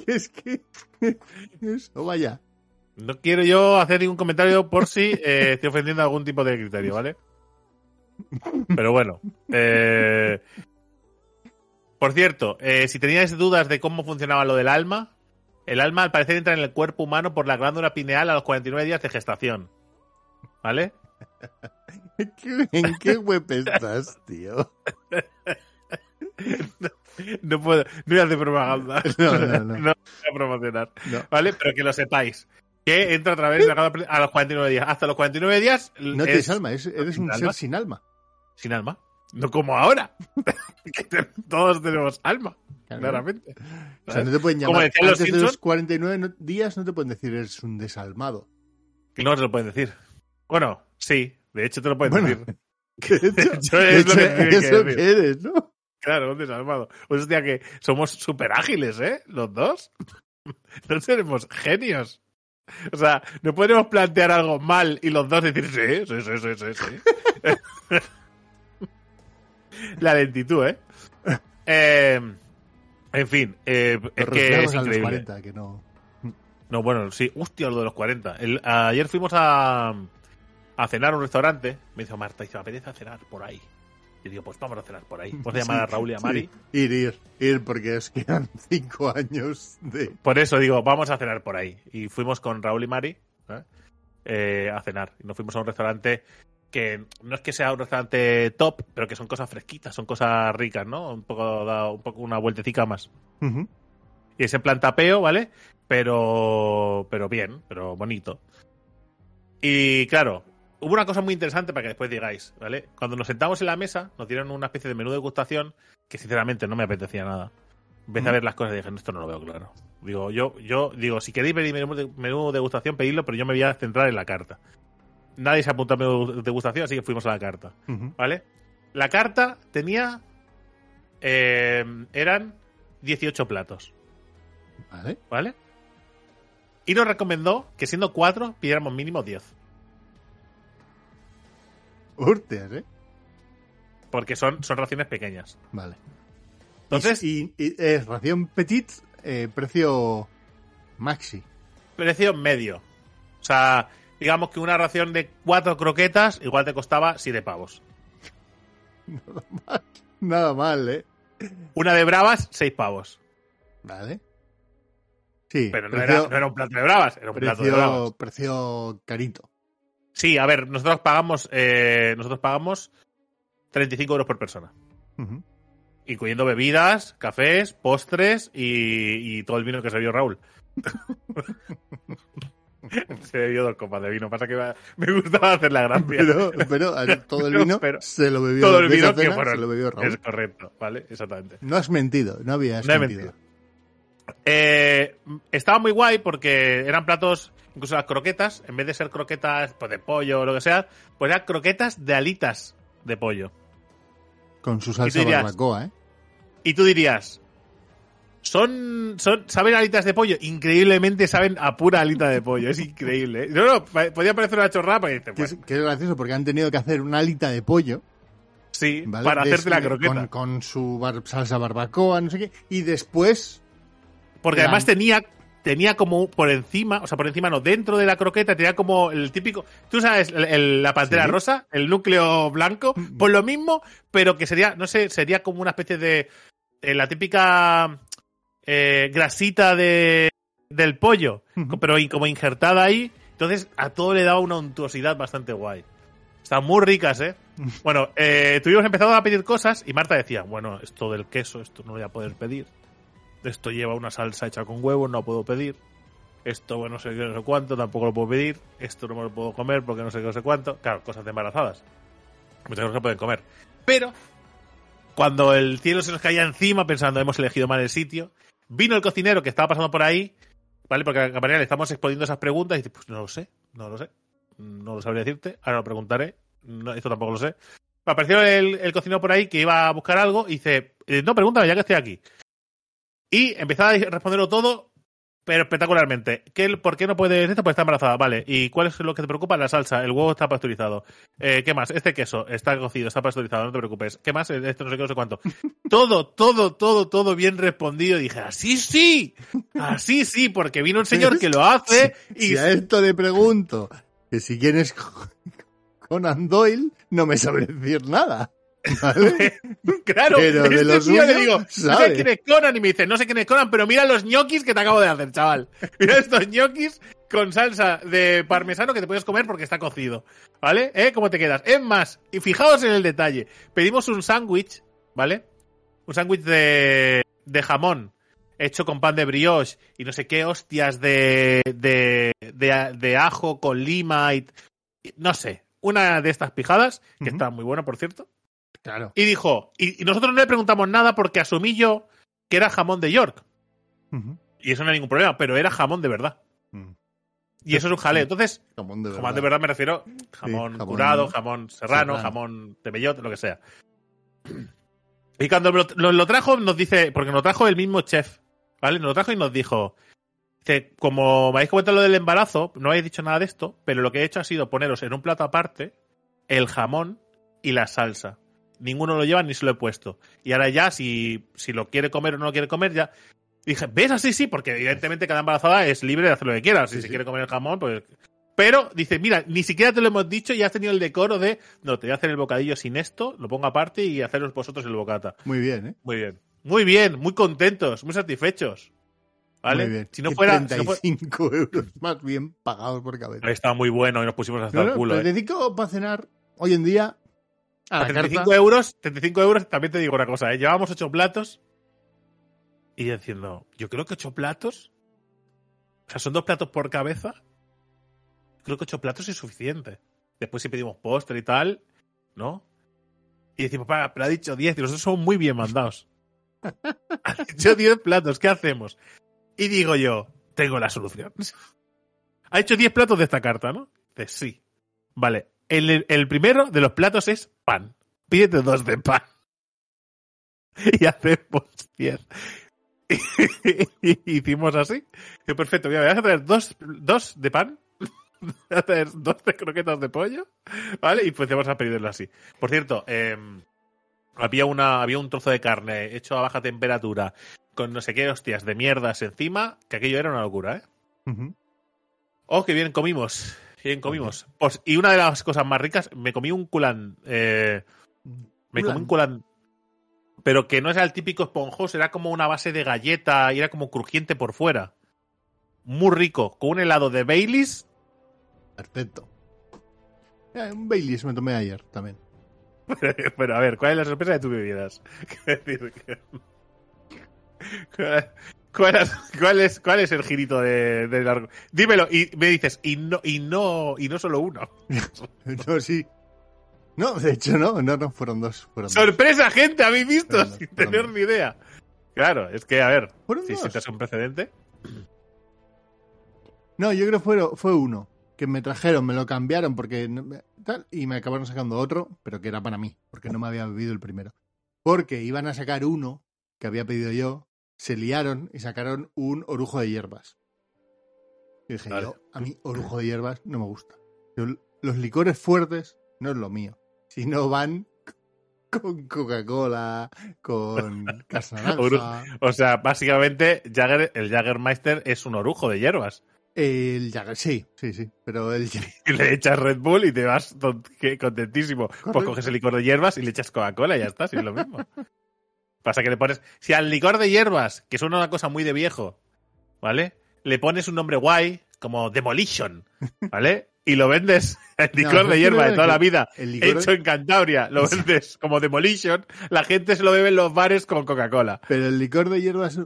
es que... Eso, vaya. No quiero yo hacer ningún comentario por si eh, estoy ofendiendo algún tipo de criterio, ¿vale? Pero bueno. eh, Por cierto, eh, si teníais dudas de cómo funcionaba lo del alma, el alma al parecer entra en el cuerpo humano por la glándula pineal a los 49 días de gestación. ¿Vale? ¿Qué- ¿En qué web estás, tío? No puedo, no voy a hacer propaganda. No, no, no. voy a promocionar. No. ¿Vale? Pero que lo sepáis. Que entra a través de la a los 49 días. Hasta los 49 días. No es- tienes alma, es- eres un alma. ser sin alma. sin alma. No como ahora. que todos tenemos alma, Claro. claramente. O sea, no te pueden Como llamar. decían los de los Simpson. 49 no- días no te pueden decir eres un desalmado. No te lo pueden decir. Bueno, sí, de hecho te lo pueden Bueno, decir. Que de hecho, hecho, de es lo hecho, que que eso decir. que eres, ¿no? Claro, un desarmado. Pues hostia, que somos súper ágiles, ¿eh? Los dos. No seremos genios. O sea, no podemos plantear algo mal y los dos decir sí, sí, sí, sí, sí. sí. La lentitud, ¿eh? Eh, en fin, eh, es que es a los increíble. 40, que no. No, bueno, sí. Hostia, lo de los 40. El- ayer fuimos a, a cenar a un restaurante. Me dijo Marta, dice, me apetece cenar por ahí. Y digo, pues vamos a cenar por ahí. Vamos a llamar a Raúl y a sí. Mari. Ir, ir, ir, porque os quedan cinco años de. Por eso digo, vamos a cenar por ahí. Y fuimos con Raúl y Mari ¿eh? Eh, a cenar. Y nos fuimos a un restaurante que no es que sea un restaurante top, pero que son cosas fresquitas, son cosas ricas, ¿no? Un poco, da un poco una vueltecita más. Y es en plan tapeo, ¿vale? Pero, pero bien, pero bonito. Y claro, hubo una cosa muy interesante para que después digáis, ¿vale? Cuando nos sentamos en la mesa, nos dieron una especie de menú de degustación que sinceramente no me apetecía nada. Empecé a ver las cosas y dije, esto no lo veo claro. Digo, yo, yo, digo, si queréis pedir menú de, menú de pedidlo, pero yo me voy a centrar en la carta. Nadie se apuntó a menú de degustación, así que fuimos a la carta. ¿Vale? La carta tenía. eh, eran 18 platos, Vale. ¿vale? Y nos recomendó que siendo 4 pidiéramos mínimo 10. Hurtias, ¿eh? Porque son, son raciones pequeñas. Vale. Entonces, Y, y- es ración petit, eh, precio maxi. precio medio. O sea, digamos que una ración de 4 croquetas igual te costaba 7 pavos. Nada mal, ¿eh? Una de bravas, 6 pavos. Vale. Sí, Pero no, precio, era, no era un plato de bravas, era un plato de bravas. precio carito. Sí, a ver, nosotros pagamos, eh, nosotros pagamos 35 euros por persona. Incluyendo bebidas, cafés, postres y, y todo el vino que se bebió Raúl. se bebió dos copas de vino, pasa que me- gustaba hacer la gran Pero, pero todo el Pero- vino pero- se lo bebió todo el vino que cena, fueron- se lo bebió Raúl. Es correcto, ¿vale? Exactamente. No has mentido, no habías No he mentido. Eh, estaba muy guay porque eran platos, incluso las croquetas, en vez de ser croquetas pues, de pollo o lo que sea, pues eran croquetas de alitas de pollo. Con su salsa dirías- barbacoa, ¿eh? Y tú dirías, son, son, ¿saben alitas de pollo? Increíblemente saben a pura alita de pollo. Es increíble. ¿eh? No, no, podía parecer una chorrada, pero dices, bueno, que es gracioso porque han tenido que hacer una alita de pollo sí, ¿vale? para hacerte la croqueta. Con, con su bar- salsa barbacoa, no sé qué. Y después, Porque además tenía, tenía como por encima, o sea, por encima no, dentro de la croqueta tenía como el típico, tú sabes, el- el- la pantera Sí. rosa, el núcleo blanco, pues lo mismo, pero que sería, no sé, sería como una especie de, eh, la típica eh, grasita de, del pollo, pero como injertada ahí, entonces a todo le daba una untuosidad bastante guay. Están muy ricas, ¿eh? Bueno, eh, tuvimos empezado a pedir cosas y Marta decía, bueno, esto del queso, esto no lo voy a poder pedir. Esto lleva una salsa hecha con huevo, no puedo pedir. Esto, bueno, no sé qué, no sé cuánto, tampoco lo puedo pedir. Esto no me lo puedo comer porque no sé qué, no sé cuánto. Claro, cosas de embarazadas. Muchas cosas pueden comer. Pero, cuando el cielo se nos caía encima pensando hemos elegido mal el sitio, vino el cocinero que estaba pasando por ahí, ¿vale? Porque a camarera le estamos exponiendo esas preguntas y dice, pues no lo sé, no lo sé. No lo sabría decirte, ahora lo preguntaré. No, esto tampoco lo sé. Apareció el, el cocinero por ahí que iba a buscar algo y dice, eh, no, pregúntame ya que estoy aquí. Y empezaba a responderlo todo, pero espectacularmente. ¿Qué, ¿Por qué no puedes esto? Pues está embarazada, vale. ¿Y cuál es lo que te preocupa? La salsa. El huevo está pasteurizado. Eh, ¿Qué más? Este queso está cocido, está pasteurizado, no te preocupes. ¿Qué más? Esto no sé qué, no sé cuánto. Todo, todo, todo, todo bien respondido. Y dije, así sí, así sí, porque vino un señor que lo hace y si a esto le pregunto que si quién es Conan Doyle, no me sabe decir nada. ¿Vale? Claro, Pero de este lo tío le digo, no sé quién es Conan y me dice, no sé quién es Conan, pero mira los ñoquis que te acabo de hacer, chaval. Mira estos ñoquis con salsa de parmesano que te puedes comer porque está cocido. ¿Vale? ¿Eh? ¿Cómo te quedas? Es más, y fijaos en el detalle, pedimos un sándwich, ¿vale? Un sándwich de, de jamón hecho con pan de brioche y no sé qué hostias de, de, de, de ajo con lima y, no sé, una de estas pijadas, que está muy buena, por cierto. Claro. Y dijo, y, y nosotros no le preguntamos nada porque asumí yo que era jamón de York. Y eso no hay ningún problema, pero era jamón de verdad. Y eso es un jaleo. Entonces, Jamón de verdad. jamón de verdad me refiero jamón, jamón curado, jamón serrano, serrano. jamón de bellot, lo que sea. Y cuando lo, lo- lo trajo, nos dice, porque nos lo trajo el mismo chef, ¿vale? Nos lo trajo y nos dijo, dice, como me habéis comentado lo del embarazo, no habéis dicho nada de esto, pero lo que he hecho ha sido poneros en un plato aparte el jamón y la salsa. Ninguno lo lleva ni se lo he puesto. Y ahora ya, si, si lo quiere comer o no lo quiere comer, ya. Dije, ¿ves así? Sí, porque evidentemente cada embarazada es libre de hacer lo que quiera. Si Sí, se sí. quiere comer el jamón, pues. Pero dice, mira, ni siquiera te lo hemos dicho y has tenido el decoro de, no, te voy a hacer el bocadillo sin esto, lo pongo aparte y haceros vosotros el bocata. Muy bien, ¿eh? Muy bien. Muy bien, muy contentos, muy satisfechos. ¿Vale? Muy bien. Si no fuera. si no fuera- 35 euros más bien pagados por cabeza. Estaba muy bueno y nos pusimos hasta No, el no, culo. pero ¿eh? para cenar hoy en día a A la 35 carta. euros, 35 euros, también te digo una cosa, ¿eh? Llevábamos 8 platos Y diciendo, yo creo que ocho platos. O sea, son dos platos por cabeza. Creo que ocho platos es suficiente. Después si pedimos postre y tal, ¿no? Y decimos, para, pero ha dicho diez y nosotros somos muy bien mandados. ha dicho diez platos, ¿qué hacemos? Y digo yo, tengo la solución. ha hecho diez platos de esta carta, ¿no? Dice, sí. Vale, el, el primero de los platos es pan. Pídete dos de pan. Y hacemos diez. y hicimos así. Perfecto, mira, me vas a traer dos, dos de pan, voy a traer dos de croquetas de pollo, ¿vale? Y pues vamos a pedirlo así. Por cierto, eh, había, una, había un trozo de carne hecho a baja temperatura con no sé qué hostias de mierdas encima, que aquello era una locura, ¿eh? Ujú. Oh, qué bien comimos. Qué bien comimos. Pues, y una de las cosas más ricas, me comí un culán. eh, me comí un culán. Pero que no era el típico esponjoso, era como una base de galleta y era como crujiente por fuera. Muy rico, con un helado de Baileys. Perfecto. Eh, un Baileys me tomé ayer también. Pero a ver, ¿cuál es la sorpresa de tus bebidas? Quiero decir que- ¿Cuál, es, cuál es- cuál es el girito de, de largo? Dímelo, y me dices, y no, y no, y no solo uno. No, sí. No, de hecho no, no, no, fueron dos. Fueron dos. ¡Sorpresa, gente! ¿Habéis visto? Sin tener ni idea. Claro, es que, a ver, si sientas un precedente. No, yo creo que fue, fue uno. Que me trajeron, me lo cambiaron porque tal, y me acabaron sacando otro, pero que era para mí, porque no me había bebido el primero. Porque iban a sacar uno que había pedido yo, se liaron y sacaron un orujo de hierbas. Y dije Vale. yo, a mí orujo de hierbas no me gusta. Yo, los licores fuertes no es lo mío. Si no van con Coca-Cola, con Casa O sea, básicamente, Jagger, el Jaggermeister es un orujo de hierbas. el Jagger, sí, sí, sí, pero el le echas Red Bull y te vas contentísimo. Pues coges el licor de hierbas y le echas Coca-Cola y ya está, si es lo mismo. Pasa que le pones. Si al licor de hierbas, que es una cosa muy de viejo, ¿vale? Le pones un nombre guay, como Demolition, ¿vale? Y lo vendes, el No, licor de hierba de toda la vida, hecho en Cantabria, lo vendes como Demolition, la gente se lo bebe en los bares con Coca-Cola. Pero el licor de hierbas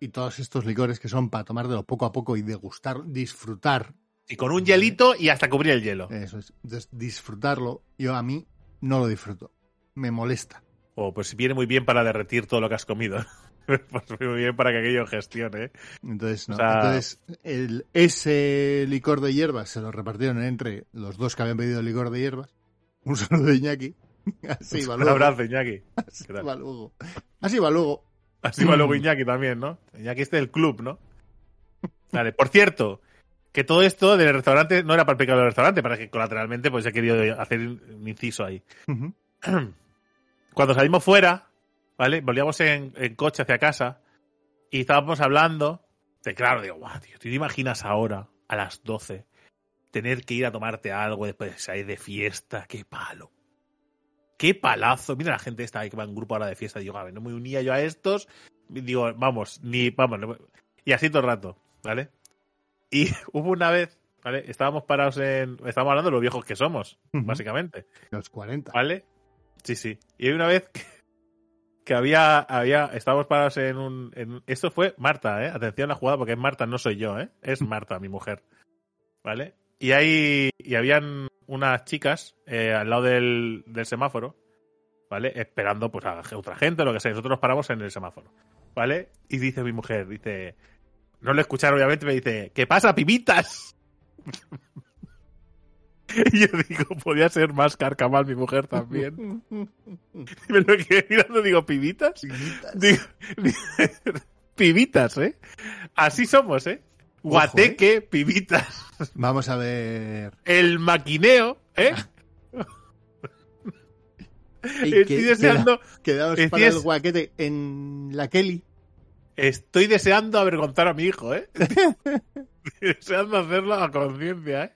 y todos estos licores que son para tomártelo poco a poco y degustar, disfrutar, Y con un hielito y hasta cubrir el hielo. eso es, entonces, disfrutarlo, yo a mí no lo disfruto. Me molesta. O pues viene muy bien para derretir todo lo que has comido. pues muy bien para que aquello gestione. Entonces, no. O sea- Entonces, el- ese licor de hierbas se lo repartieron entre los dos que habían pedido el licor de hierbas. Un saludo de Iñaki. Así va Un luego. abrazo, Iñaki. Así va luego. Así va luego. Así va luego Iñaki también, ¿no? Iñaki este del club, ¿no? Vale, por cierto, que todo esto del restaurante no era para el pecado del restaurante, para que colateralmente pues he querido hacer un inciso ahí. Ujú. Cuando salimos fuera, ¿vale? Volvíamos en, en coche hacia casa y estábamos hablando de, claro, digo, guau, tío, ¿tú te imaginas ahora, a las 12, tener que ir a tomarte algo después de salir de fiesta? ¡Qué palo! ¡Qué palazo! Mira la gente esta que va en grupo ahora de fiesta. Digo, a ver, no me unía yo a estos. Digo, vamos, ni, vamos. no- y así todo el rato, ¿vale? Y hubo una vez, ¿vale? Estábamos parados en. Estábamos hablando de lo viejos que somos, básicamente. Los 40. ¿Vale? Sí, sí. Y hay una vez que, que había, había, estábamos parados en un, en- esto fue Marta, ¿eh? Atención a la jugada porque es Marta, no soy yo, ¿eh? Es Marta, mi mujer. ¿Vale? Y hay, y habían unas chicas eh, al lado del, del semáforo, ¿vale? Esperando pues a otra gente, lo que sea. Nosotros nos paramos en el semáforo, ¿vale? Y dice mi mujer, dice, no lo escucharon obviamente, me dice, ¿qué pasa, pibitas? y yo digo, podía ser más carcamal mi mujer también. Y me lo quedé mirando, digo, ¿pibitas? Digo, pibitas, ¿eh? Así somos, ¿eh? Guateque, pibitas. Vamos a ver. El maquineo, ¿eh? Ey, Estoy que- deseando, queda- Quedaos para el guaquete en la Kelly. estoy deseando avergonzar a mi hijo, ¿eh? Estoy deseando hacerlo a conciencia, ¿eh?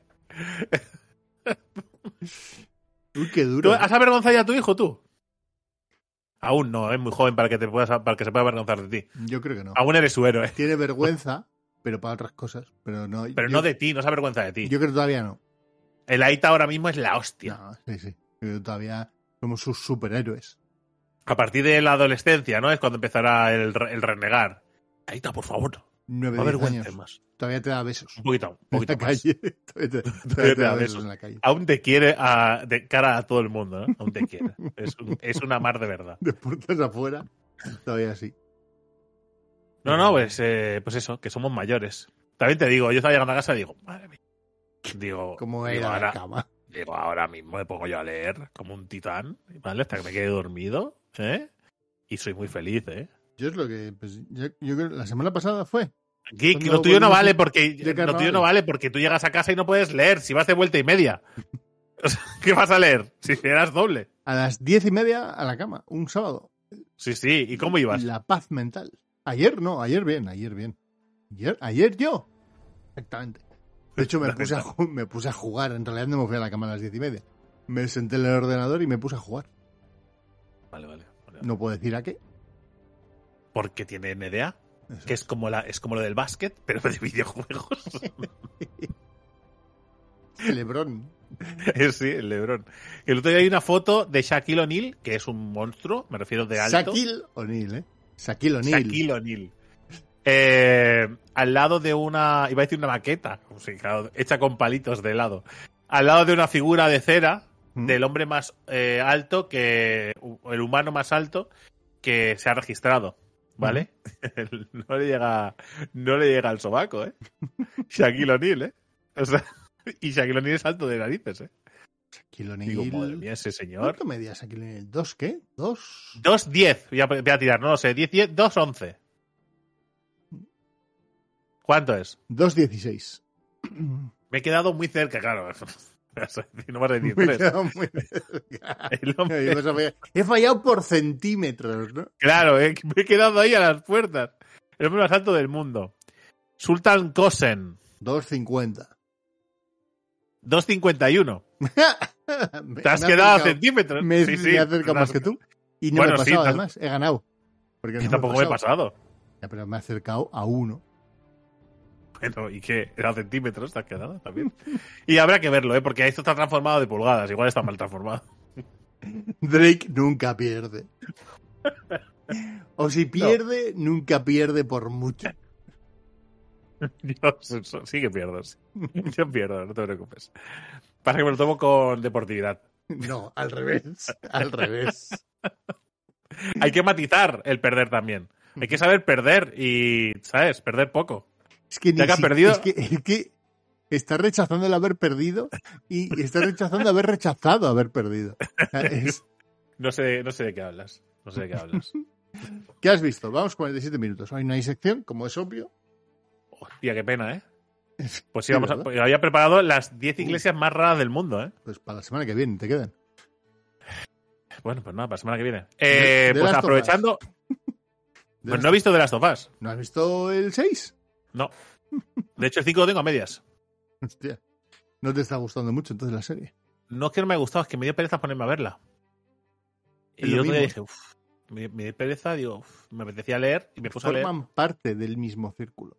Uy, qué ¿Tú duro. ¿Has avergonzado ya a tu hijo, tú? Aún no, es muy joven para que te puedas, para que se pueda avergonzar de ti. Yo creo que no. Aún eres su héroe. Tiene vergüenza, pero para otras cosas. Pero no. Pero yo, no de ti, no se avergüenza de ti. Yo creo que todavía no. El Aita ahora mismo es la hostia. No, sí, sí. Yo creo que todavía somos sus superhéroes. A partir de la adolescencia, ¿no? Es cuando empezará el renegar. Aita, por favor. Nueve, No diez avergüences años. más. Todavía te da besos. Un poquito, un En poquito la más. calle. Todavía te, Todavía todavía te da besos besos. en la calle. Aún te quiere a- de cara a todo el mundo, ¿no? Aún te quiere. Es, un- es una mar de verdad. De puertas afuera. Todavía sí. No, no, pues, eh, pues eso, que somos mayores. También te digo, yo estaba llegando a casa y digo, madre mía. Digo, digo, la ahora, cama. digo, ahora mismo me pongo yo a leer como un titán, ¿vale? Hasta que me quede dormido, ¿eh? Y soy muy feliz, ¿eh? Yo es lo que. Pues, yo, yo creo la semana pasada fue. Geek, lo tuyo no vale porque lo tuyo no vale porque tú llegas a casa y no puedes leer si vas de vuelta y media. ¿Qué vas a leer? Si eras doble. A las diez y media a la cama, un sábado. Sí, sí. ¿Y cómo ibas? La paz mental. Ayer no, ayer bien, ayer bien. Ayer, ayer yo. Exactamente. De hecho, me puse, a, me puse a jugar. En realidad no me fui a la cama a las diez y media. Me senté en el ordenador y me puse a jugar. Vale, vale. vale. No puedo decir a qué. Porque tiene NDA, Eso. que es como la, es como lo del básquet, pero de videojuegos. Lebrón. Eh, sí, el Lebron. El otro día hay una foto de Shaquille O'Neal, que es un monstruo, me refiero de alto. Shaquille O'Neal, ¿eh? Shaquille O'Neal. Shaquille O'Neal. Eh, al lado de una, iba a decir una maqueta, sí, claro, hecha con palitos de lado. Al lado de una figura de cera ¿Mm? del hombre más eh, alto que, el humano más alto que se ha registrado. ¿Vale? no le llega, no le llega al sobaco, ¿eh? Shaquille O'Neal, ¿eh? O sea, y Shaquille O'Neal es alto de narices, ¿eh? Shaquille Digo, madre O'Neal. mía, ese señor. ¿Cuánto medía Shaquille O'Neal? ¿Dos qué? ¿Dos? 2.10, voy a, voy a tirar, no lo sé, 10, 10, 2.11. ¿Cuánto es? Dos dieciséis. Me he quedado muy cerca, claro. No vas a decir tres. muy hombre- He fallado por centímetros, ¿no? Claro, eh, me he quedado ahí a las puertas. El hombre más alto del mundo. Sultan Kosen, 2.50. 2.51. Me- Te has quedado a centímetros. Me, Sí, sí, me más que tú. Y no Bueno, me he pasado, además. He ganado. Porque no Yo me he tampoco me he pasado. pasado. Ya, pero me he acercado a uno. Bueno, ¿y qué? ¿Era centímetros? ¿Te has quedado también? Y habrá que verlo, ¿eh? Porque esto está transformado de pulgadas. Igual está mal transformado. Drake nunca pierde. O si pierde, nunca pierde por mucho. Yo sí que pierdo. Yo pierdo, no te preocupes. Pasa que me lo tomo con deportividad. No, al revés. Al revés. Hay que matizar el perder también. Hay que saber perder y, ¿sabes? Perder poco. Es que, ni Ya que ha si- perdido- Es que, es que está rechazando el haber perdido y está rechazando haber rechazado haber perdido. Es- No sé, no sé de qué hablas. No sé de qué hablas. ¿Qué has visto? Vamos 47 minutos. Hoy no hay sección, como es obvio. Hostia, qué pena, ¿eh? Pues sí, vamos a, pues había preparado las 10 iglesias más raras del mundo, ¿eh? Pues para la semana que viene te quedan. Bueno, pues nada, para la semana que viene. Eh, pues aprovechando. Pues no he visto de las tofas. ¿No has visto el 6? No. De hecho, el 5 lo tengo a medias. Hostia. No te está gustando mucho entonces la serie. No es que no me ha gustado, es que me dio pereza ponerme a verla. Y mismo. dije, uff, me, me dio pereza, digo, uf, me apetecía leer y me puse a leer. Forman parte del mismo círculo.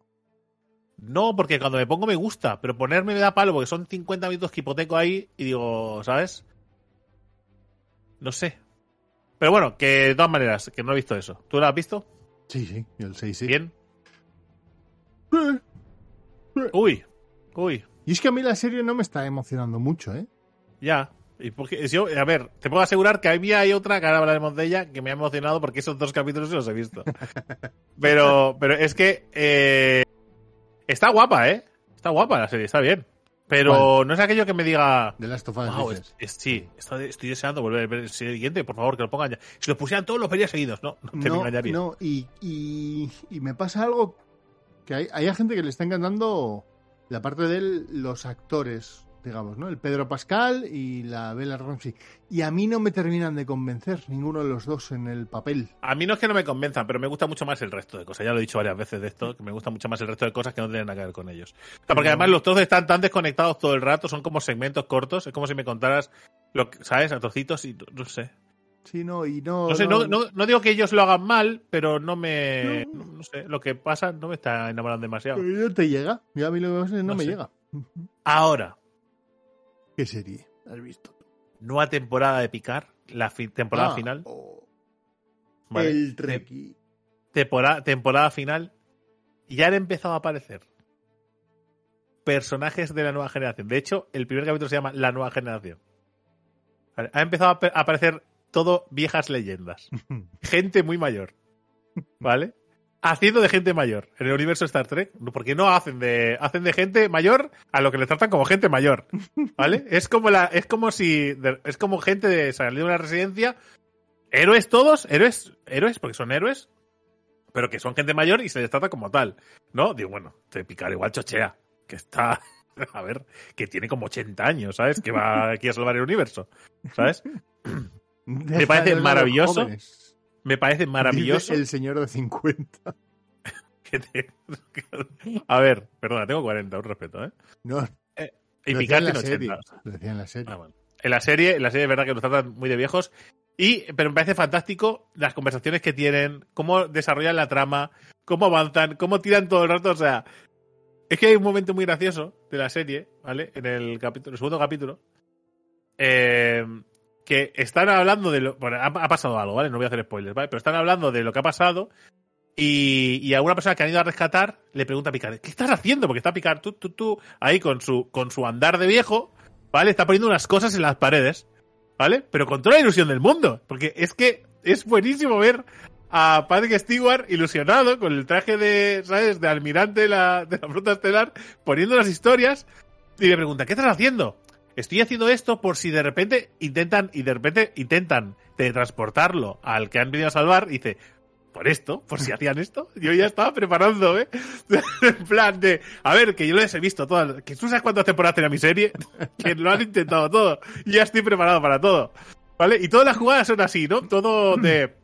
No, porque cuando me pongo me gusta, pero ponerme me da palo porque son 50 minutos que hipoteco ahí y digo, ¿sabes? No sé. Pero bueno, que de todas maneras, que no he visto eso. ¿Tú lo has visto? Sí, sí. El 6 sí. Bien. Uy, uy, Y es que a mí la serie no me está emocionando mucho, ¿eh? ya. Y porque yo, a ver, te puedo asegurar que a mí hay otra, que ahora hablaremos de ella, que me ha emocionado porque esos dos capítulos los he visto. Pero, pero es que eh, está guapa, ¿eh? Está guapa la serie, está bien. Pero no es aquello que me diga, De Last of Us, Wow, es- es- sí, estoy, estoy deseando volver a ver el siguiente, por favor, que lo pongan ya. Si lo pusieran todos los vería seguidos, no, no te No, no, y, y, y me pasa algo que hay, hay gente que le está encantando la parte de él, los actores, digamos, ¿no? El Pedro Pascal y la Bella Ramsey. Y a mí no me terminan de convencer ninguno de los dos en el papel. A mí no es que no me convenzan, pero me gusta mucho más el resto de cosas. Ya lo he dicho varias veces de esto, que me gusta mucho más el resto de cosas que no tienen nada que ver con ellos. O sea, porque además los trozos están tan desconectados todo el rato, son como segmentos cortos, es como si me contaras, lo que, ¿sabes? A trocitos y no sé. Sí, no, y no. No sé, no, no, no digo que ellos lo hagan mal, pero no me... No, sé, lo que pasa no me está enamorando demasiado. no te llega. Yo a mí lo que pasa es que no, me sé. llega. Ahora, ¿Qué serie has visto? nueva temporada de Picar, la fi- temporada Ah, final. oh, ¿vale? El Treki. temporada, temporada final ya han empezado a aparecer personajes de la nueva generación. De hecho, el primer capítulo se llama La nueva generación. ¿Vale? Ha empezado a aparecer todo viejas leyendas. Gente muy mayor. ¿Vale? Haciendo de gente mayor en el universo Star Trek. Porque no hacen de. hacen de gente mayor a lo que le tratan como gente mayor. ¿Vale? Es como la. Es como si. es como gente de salir de una residencia. Héroes todos, héroes, héroes, porque son héroes, pero que son gente mayor y se les trata como tal. ¿No? Digo, bueno, te picar igual chochea, que está, a ver, que tiene como 80 años, ¿sabes? Que va aquí a salvar el universo, ¿sabes? Deja parece maravilloso. Me parece maravilloso. Dice el señor de 50. que te- A ver, perdona, tengo 40, un respeto, ¿eh? No, Y lo decía Picard en la tiene serie. 80. Lo decía en la serie. Ah, bueno. En la serie, en la serie es verdad que nos tratan muy de viejos. Y, pero me parece fantástico las conversaciones que tienen, cómo desarrollan la trama, cómo avanzan, cómo tiran todo el rato. O sea, es que hay un momento muy gracioso de la serie, ¿vale? En el capítulo, el segundo capítulo. eh, que están hablando de lo. Bueno, ha, pasado algo, ¿vale? No voy a hacer spoilers, ¿vale? Pero están hablando de lo que ha pasado. Y, y a una persona que han ido a rescatar le pregunta a Picard, ¿qué estás haciendo? Porque está Picard, tú, tú, tú, ahí con su, con su andar de viejo, ¿vale? Está poniendo unas cosas en las paredes, ¿vale? Pero con toda la ilusión del mundo. Porque es que es buenísimo ver a Patrick Stewart ilusionado con el traje de, ¿sabes? De almirante de la, de la flota estelar, poniendo las historias. Y le pregunta, ¿qué estás haciendo? Estoy haciendo esto por si de repente intentan, y de repente intentan teletransportarlo al que han venido a salvar, y dice, por esto, por si hacían esto, yo ya estaba preparando, ¿eh? en plan de, a ver, que yo les he visto todas, que tú sabes cuántas temporadas tenía mi serie, que lo han intentado todo, y ya estoy preparado para todo, ¿vale? Y todas las jugadas son así, ¿no? Todo de,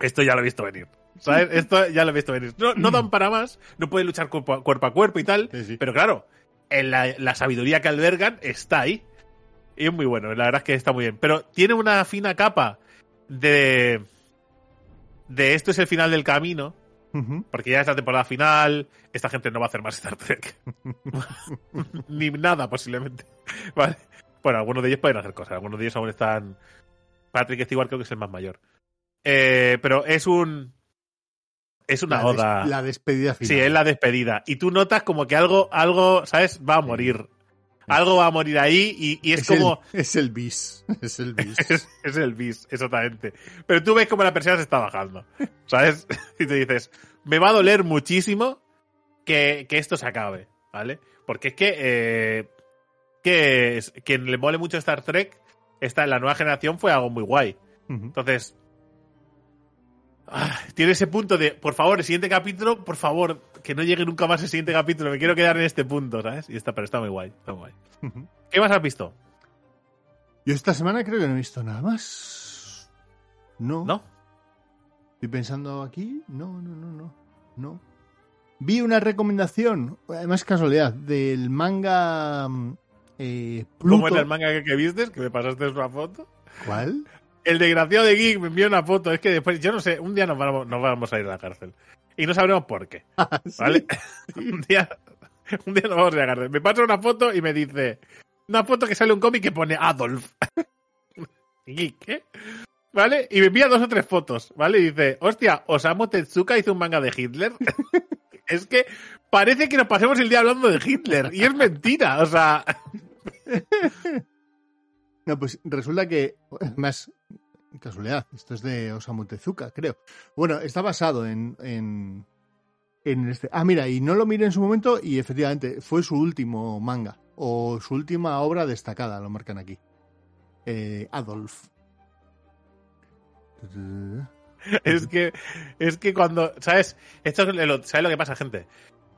esto ya lo he visto venir. ¿Sabes? Esto ya lo he visto venir. No, no dan para más, no pueden luchar cuerpo a cuerpo, a cuerpo y tal, Sí, sí. pero claro, en la, la sabiduría que albergan está ahí. Y es muy bueno, la verdad es que está muy bien. Pero tiene una fina capa de. de esto es el final del camino. Porque ya es la temporada final. Esta gente no va a hacer más Star Trek. Ni nada, posiblemente. Vale. Bueno, algunos de ellos pueden hacer cosas. Algunos de ellos aún están. Patrick Stewart creo que es el más mayor. Eh, pero es un. Es una La des- oda. La despedida final. Sí, es la despedida. Y tú notas como que algo, algo, ¿sabes? Va a morir. Algo va a morir ahí y, y es, como. El, es el bis. Es el bis. Es, es el bis, exactamente. Pero tú ves como la persiana se está bajando. ¿Sabes? Y te dices, me va a doler muchísimo que, que esto se acabe. ¿Vale? Porque es que. Eh, que es- quien le mole mucho Star Trek, está en la nueva generación fue algo muy guay. Entonces, ah, tiene ese punto de, por favor, el siguiente capítulo, por favor, que no llegue nunca más el siguiente capítulo, me quiero quedar en este punto, ¿sabes? Y está, pero está muy guay, está muy guay. ¿Qué más has visto? Yo esta semana creo que no he visto nada más. No. ¿No? Estoy pensando aquí. No, no, no, no. No. Vi una recomendación, además casualidad, del manga mm, eh, Pluto. ¿Cómo era el manga que, que viste? Que me pasaste una foto. ¿Cuál? El desgraciado de Geek me envió una foto. Es que después, yo no sé, un día nos vamos, nos vamos a ir a la cárcel. Y no sabremos por qué. Sí. ¿Vale? un día, un día nos vamos a ir a la cárcel. Me pasa una foto y me dice, una foto que sale un cómic que pone Adolf. Geek, ¿eh? ¿Vale? Y me envía dos o tres fotos, ¿vale? Y dice, hostia, Osamu Tezuka hizo un manga de Hitler. es que parece que nos pasemos el día hablando de Hitler. Y es mentira, o sea... No, pues resulta que, más casualidad, esto es de Osamu Tezuka, creo. Bueno, está basado en, en, en este. Ah, mira, y no lo miré en su momento y efectivamente fue su último manga o su última obra destacada, lo marcan aquí. Eh, Adolf. Es que, es que cuando, ¿sabes? Esto es lo, ¿sabes lo que pasa, gente?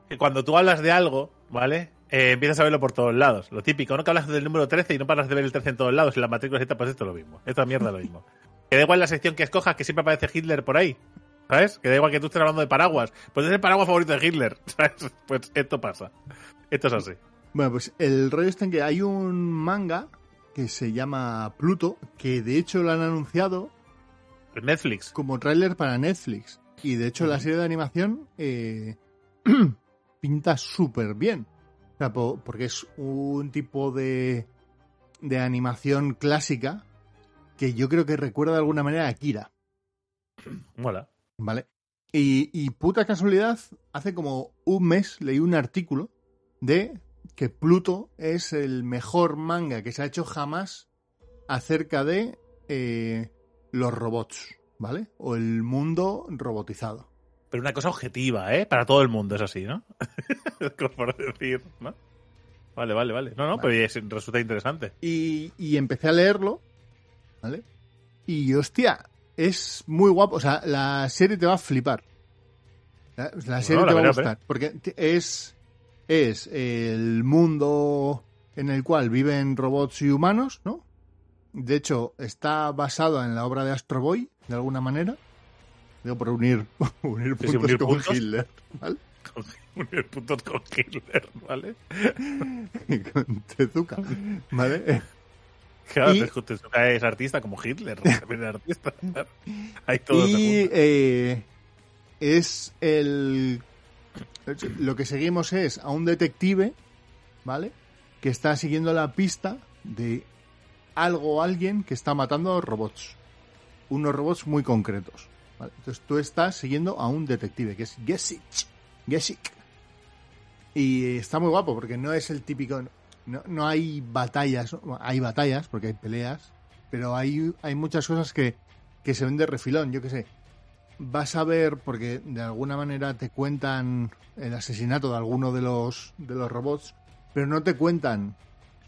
Que cuando tú hablas de algo, ¿vale? Eh, empiezas a verlo por todos lados. Lo típico, no que hablas del número 13 y no paras de ver el 13 en todos lados. Y la matrícula Z, pues esto es lo mismo. Esta mierda es lo mismo. Que da igual la sección que escojas, que siempre aparece Hitler por ahí. ¿Sabes? Que da igual que tú estés hablando de paraguas. Pues es el paraguas favorito de Hitler. ¿Sabes? Pues esto pasa. Esto es así. Bueno, pues el rollo está en que hay un manga que se llama Pluto, que de hecho lo han anunciado Netflix. como tráiler para Netflix. Y de hecho la serie de animación eh, pinta súper bien. O sea, po- porque es un tipo de, de animación clásica que yo creo que recuerda de alguna manera a Akira. Mola. ¿Vale? Y, y puta casualidad, hace como un mes leí un artículo de que Pluto es el mejor manga que se ha hecho jamás acerca de eh, los robots, ¿vale? O el mundo robotizado. Pero una cosa objetiva, ¿eh? Para todo el mundo es así, ¿no? Por decir, ¿no? Vale, vale, vale. No, no, Vale. pero es- resulta interesante. Y, y empecé a leerlo, ¿vale? Y hostia, es muy guapo. O sea, la serie te va a flipar. La, la serie la te va a gustar. Porque es, es el mundo en el cual viven robots y humanos, ¿no? De hecho, está basado en la obra de Astro Boy, de alguna manera. Digo, por unir, unir sí, puntos unir con puntos. Hitler, ¿vale? Con unir puntos con Hitler, ¿vale? con Tezuka, ¿vale? Claro, Y- te- Tezuka es artista como Hitler, también es artista. claro. Ahí todo Y eh, es el. Lo que seguimos es a un detective, ¿vale? Que está siguiendo la pista de algo o alguien que está matando robots. Unos robots muy concretos. ¿Vale? Entonces tú estás siguiendo a un detective que es Gesic. Gesic. Y está muy guapo porque no es el típico. No, no hay batallas. ¿no? Hay batallas porque hay peleas. Pero hay, hay muchas cosas que, que se ven de refilón. Yo qué sé. Vas a ver, porque de alguna manera te cuentan el asesinato de alguno de los, de los robots, pero no te cuentan,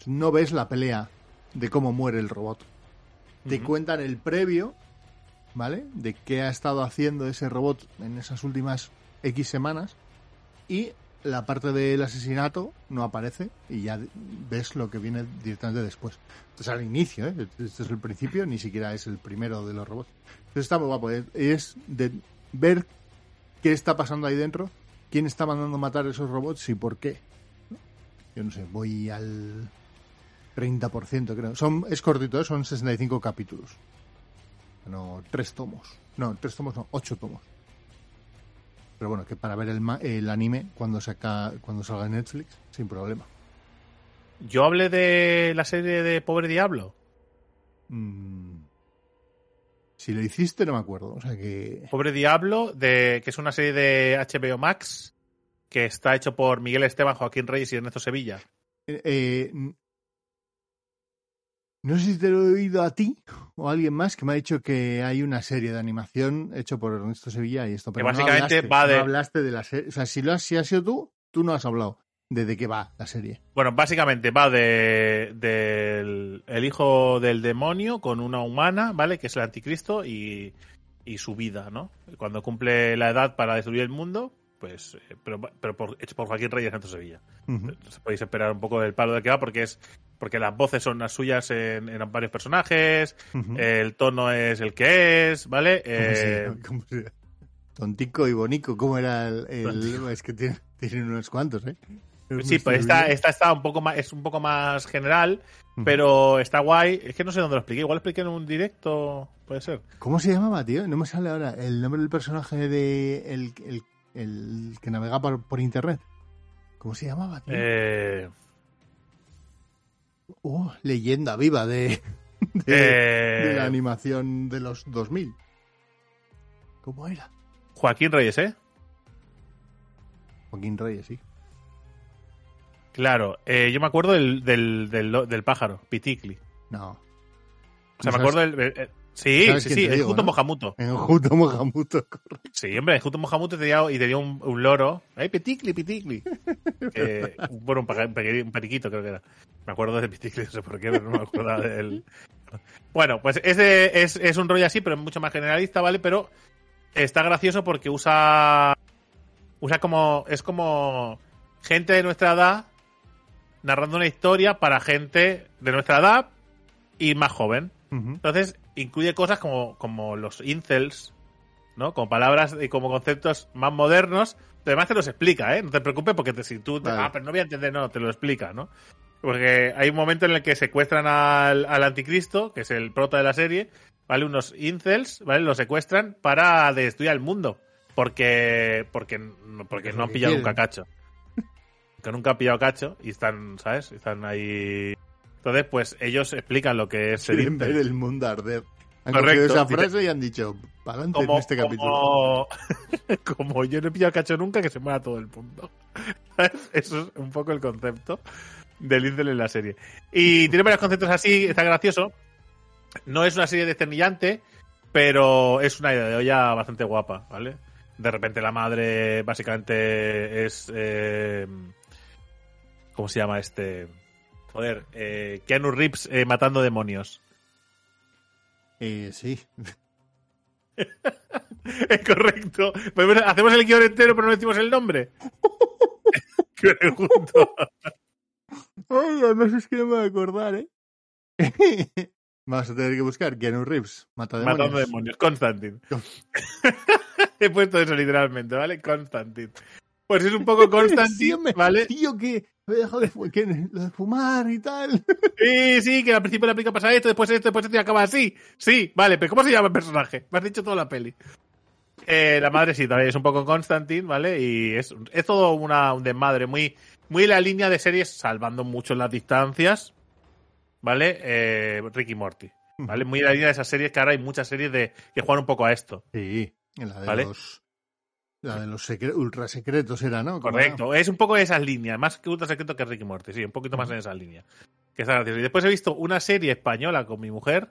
no ves la pelea de cómo muere el robot. Te cuentan el previo, ¿vale? De qué ha estado haciendo ese robot en esas últimas X semanas. Y la parte del asesinato no aparece y ya ves lo que viene directamente después. Entonces al inicio, ¿eh? Este es el principio, ni siquiera es el primero de los robots. Entonces está muy guapo. Es, es de ver qué está pasando ahí dentro, quién está mandando matar esos robots y por qué. Yo no sé, voy al 30% creo. Son, es cortito, ¿eh? son 65 capítulos. No, tres tomos. No, tres tomos no, ocho tomos. Pero bueno, que para ver el, el anime cuando saca cuando salga en Netflix, sin problema. Yo hablé de la serie de Pobre Diablo. Mm. Si lo hiciste, no me acuerdo. O sea que. Pobre Diablo, de, que es una serie de HBO Max que está hecho por Miguel Esteban, Joaquín Reyes y Ernesto Sevilla. eh, eh, no sé si te lo he oído a ti o a alguien más que me ha dicho que hay una serie de animación hecho por Ernesto Sevilla y esto. Pero no básicamente hablaste, va de- no hablaste de la serie. O sea, si, lo has, si has sido tú, tú no has hablado de de qué va la serie. Bueno, básicamente va de del el hijo del demonio con una humana, ¿vale? Que es el anticristo y, y su vida, ¿no? Cuando cumple la edad para destruir el mundo, pues, eh, pero, pero por, hecho por Joaquín Reyes Ernesto Sevilla. Entonces podéis esperar un poco del palo de que va porque es porque las voces son las suyas en, en varios personajes, el tono es el que es, ¿vale? ¿Cómo Eh, se- cómo se- Tontico y Bonico, ¿cómo era el...? el- es que tiene, tienen unos cuantos, ¿eh? Sí, pues esta, esta está un poco más, es un poco más general, pero está guay. Es que no sé dónde lo expliqué. Igual lo expliqué en un directo, puede ser. ¿Cómo se llamaba, tío? No me sale ahora el nombre del personaje de el, el, el que navega por, por internet. ¿Cómo se llamaba, tío? Eh, Oh, leyenda viva de, de, eh, de la animación de los 2000. ¿Cómo era? Joaquín Reyes, ¿eh? Joaquín Reyes, sí. Claro, eh, yo me acuerdo del, del, del, del pájaro, Piticli. No. O sea, ¿No me sabes- acuerdo del. Sí, sí, sí, es digo, Juto no? Mojamuto. En Juto Mojamuto, correcto. Sí, hombre, Juto Mojamuto te dio, y te dio un, un loro. ¡Ay, Piticli, Piticli! Eh, bueno, un, periquito creo que era. Me acuerdo de Piticli, no sé por qué, pero no me acuerdo del. Bueno, pues ese es, es un rollo así, pero mucho más generalista, ¿vale? Pero está gracioso porque usa. Usa como. Es como. Gente de nuestra edad narrando una historia para gente de nuestra edad y más joven. Entonces, incluye cosas como, como los incels, ¿no? Como palabras y como conceptos más modernos. Pero además te los explica, ¿eh? No te preocupes porque te- si tú... te- Vale. ah, pero no voy a entender, no, te lo explica, ¿no? Porque hay un momento en el que secuestran al, al anticristo, que es el prota de la serie, ¿vale? Unos incels, ¿vale? Lo secuestran para destruir al mundo. Porque, porque, porque no han pillado quieren. nunca cacho. Que nunca han pillado cacho y están, ¿sabes? Están ahí... Entonces, pues ellos explican lo que es el mundo arder. Han Correcto. cogido esa frase y han dicho, para adelante en como, este capítulo. como, yo no he pillado cacho nunca, que se muera todo el mundo. Eso es un poco el concepto del Incel en la serie. Y tiene varios conceptos así, está gracioso. No es una serie desternillante, pero es una idea de olla bastante guapa, ¿vale? De repente la madre básicamente es... eh, ¿Cómo se llama este? Joder, eh, Keanu Reeves eh, matando demonios. Eh, sí. Es correcto. Podemos- Hacemos el guion entero, pero no decimos el nombre. Qué pregunto. Ay, además es que no me voy a acordar, ¿eh? Vamos a tener que buscar Keanu Reeves, mata demonios. Matando demonios. Constantine. He puesto eso literalmente, ¿vale? Constantine. Pues es un poco Constantine. ¿vale? Tío, que dejado de, que- lo de fumar y tal. Sí, sí, que al principio la película pasa esto, después esto, después esto y acaba así. Sí, vale, pero ¿cómo se llama el personaje? Me has dicho toda la peli. Eh, la madre sí, también es un poco Constantine, ¿vale? Y es, es todo una, un desmadre, muy, muy la línea de series, salvando mucho las distancias, ¿vale? Eh, Ricky Morty, ¿vale? Muy la línea de esas series que ahora hay muchas series de, que juegan un poco a esto. Sí, la de ¿Vale? los... La de los secre- ultra secretos era, ¿no? ¿Cómo Correcto, es un poco de esas líneas, más que Ultra Secreto que Ricky Morty, sí, un poquito más en esa línea. Que está gracioso. Y después he visto una serie española con mi mujer,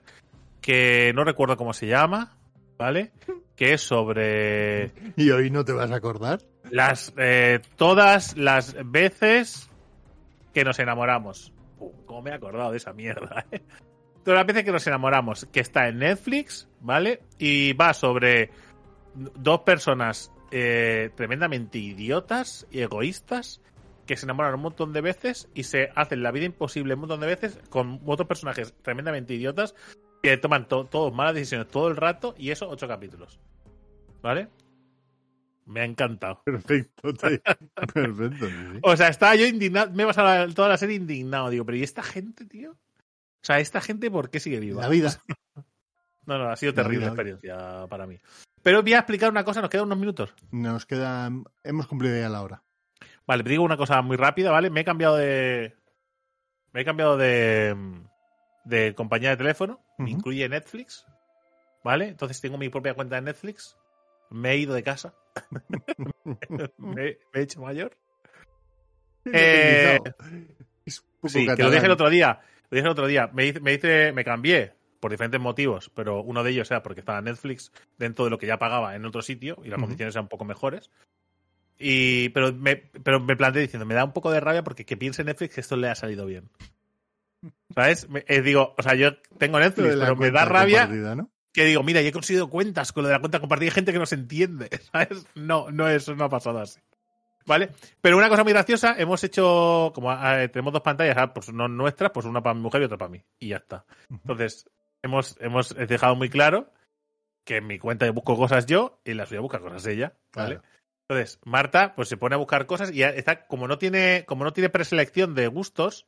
que no recuerdo cómo se llama, ¿vale? Que es sobre? ¿Y hoy no te vas a acordar? las eh, todas las veces que nos enamoramos. ¿Cómo me he acordado de esa mierda? eh? Todas las veces que nos enamoramos, que está en Netflix, ¿vale? Y va sobre dos personas eh, tremendamente idiotas y egoístas que se enamoran un montón de veces y se hacen la vida imposible un montón de veces con otros personajes tremendamente idiotas que toman to- todos malas decisiones todo el rato y eso ocho capítulos. ¿Vale? Me ha encantado. Perfecto, tío. Perfecto. O sea, estaba yo indignado, me he pasado toda la serie indignado. Digo, pero ¿y esta gente, tío? O sea, ¿esta gente por qué sigue viva? La vida. No, no, ha sido La terrible experiencia para mí. Pero voy a explicar una cosa, nos quedan unos minutos. Nos queda... Hemos cumplido ya la hora. Vale, te digo una cosa muy rápida, ¿vale? Me he cambiado de. Me he cambiado de. de compañía de teléfono. Ujú. incluye Netflix. ¿Vale? Entonces tengo mi propia cuenta de Netflix. Me he ido de casa. me, he- me he hecho mayor. Eh, Es un poco Sí, que lo dije el otro día. Lo dije el otro día. Me hice, me, hice- me cambié por diferentes motivos, pero uno de ellos era porque estaba Netflix dentro de lo que ya pagaba en otro sitio y las condiciones eran un poco mejores. Y, pero, me, pero me planteé diciendo, me da un poco de rabia porque que piense Netflix que esto le ha salido bien. ¿Sabes? Me- eh, digo, o sea, yo tengo Netflix, pero me da rabia que digo, mira, ya he conseguido cuentas con lo de la cuenta compartida hay gente que no se entiende. ¿Sabes? No, no, eso no ha pasado así. ¿Vale? Pero una cosa muy graciosa, hemos hecho, como eh, tenemos dos pantallas, ah, pues no nuestras, pues una para mi mujer y otra para mí. Y ya está. Entonces, hemos, hemos dejado muy claro que en mi cuenta busco cosas yo y en la suya busca cosas ella. ¿Vale? Claro. Entonces, Marta, pues se pone a buscar cosas y está, como no tiene, como no tiene preselección de gustos,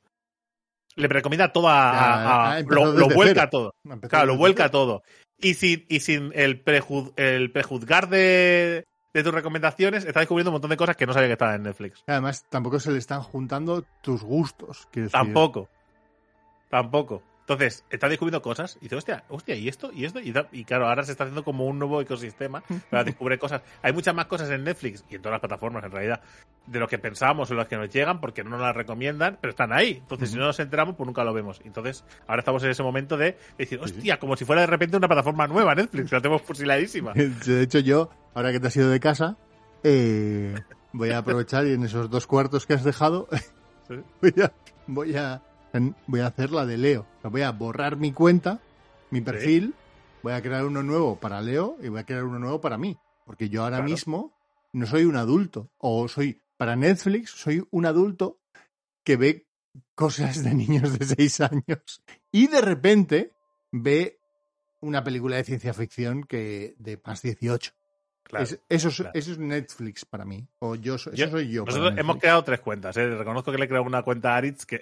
le recomienda todo a, Ya, a- a- ha empezado lo, vuelca todo. Claro, lo vuelca todo. Y sin, y sin el, prejuz- el prejuzgar de, de tus recomendaciones, está descubriendo un montón de cosas que no sabía que estaban en Netflix. Además, tampoco se le están juntando tus gustos. quiero decir. Tampoco. Entonces, está descubriendo cosas y dice, hostia, hostia, ¿y esto? ¿Y esto? Y, da- y claro, ahora se está haciendo como un nuevo ecosistema para descubrir cosas. Hay muchas más cosas en Netflix y en todas las plataformas, en realidad, de lo que pensábamos o las que nos llegan porque no nos las recomiendan, pero están ahí. Entonces, si no nos enteramos, pues nunca lo vemos. Entonces, ahora estamos en ese momento de decir, hostia, como si fuera de repente una plataforma nueva, Netflix, la tenemos fusiladísima. De hecho, yo, ahora que te has ido de casa, eh, voy a aprovechar y en esos dos cuartos que has dejado, Sí. voy a, voy a, en- voy a hacer la de Leo. O sea, voy a borrar mi cuenta, mi perfil, voy a crear uno nuevo para Leo y voy a crear uno nuevo para mí. Porque yo ahora Claro. mismo no soy un adulto. O soy, para Netflix, soy un adulto que ve cosas de niños de 6 años y de repente ve una película de ciencia ficción que de más 18. Claro. Es- eso, es, claro. eso es Netflix para mí. O yo, so- Yo- eso soy yo. Nosotros hemos creado tres cuentas, ¿eh? Reconozco que le he creado una cuenta a Aritz que,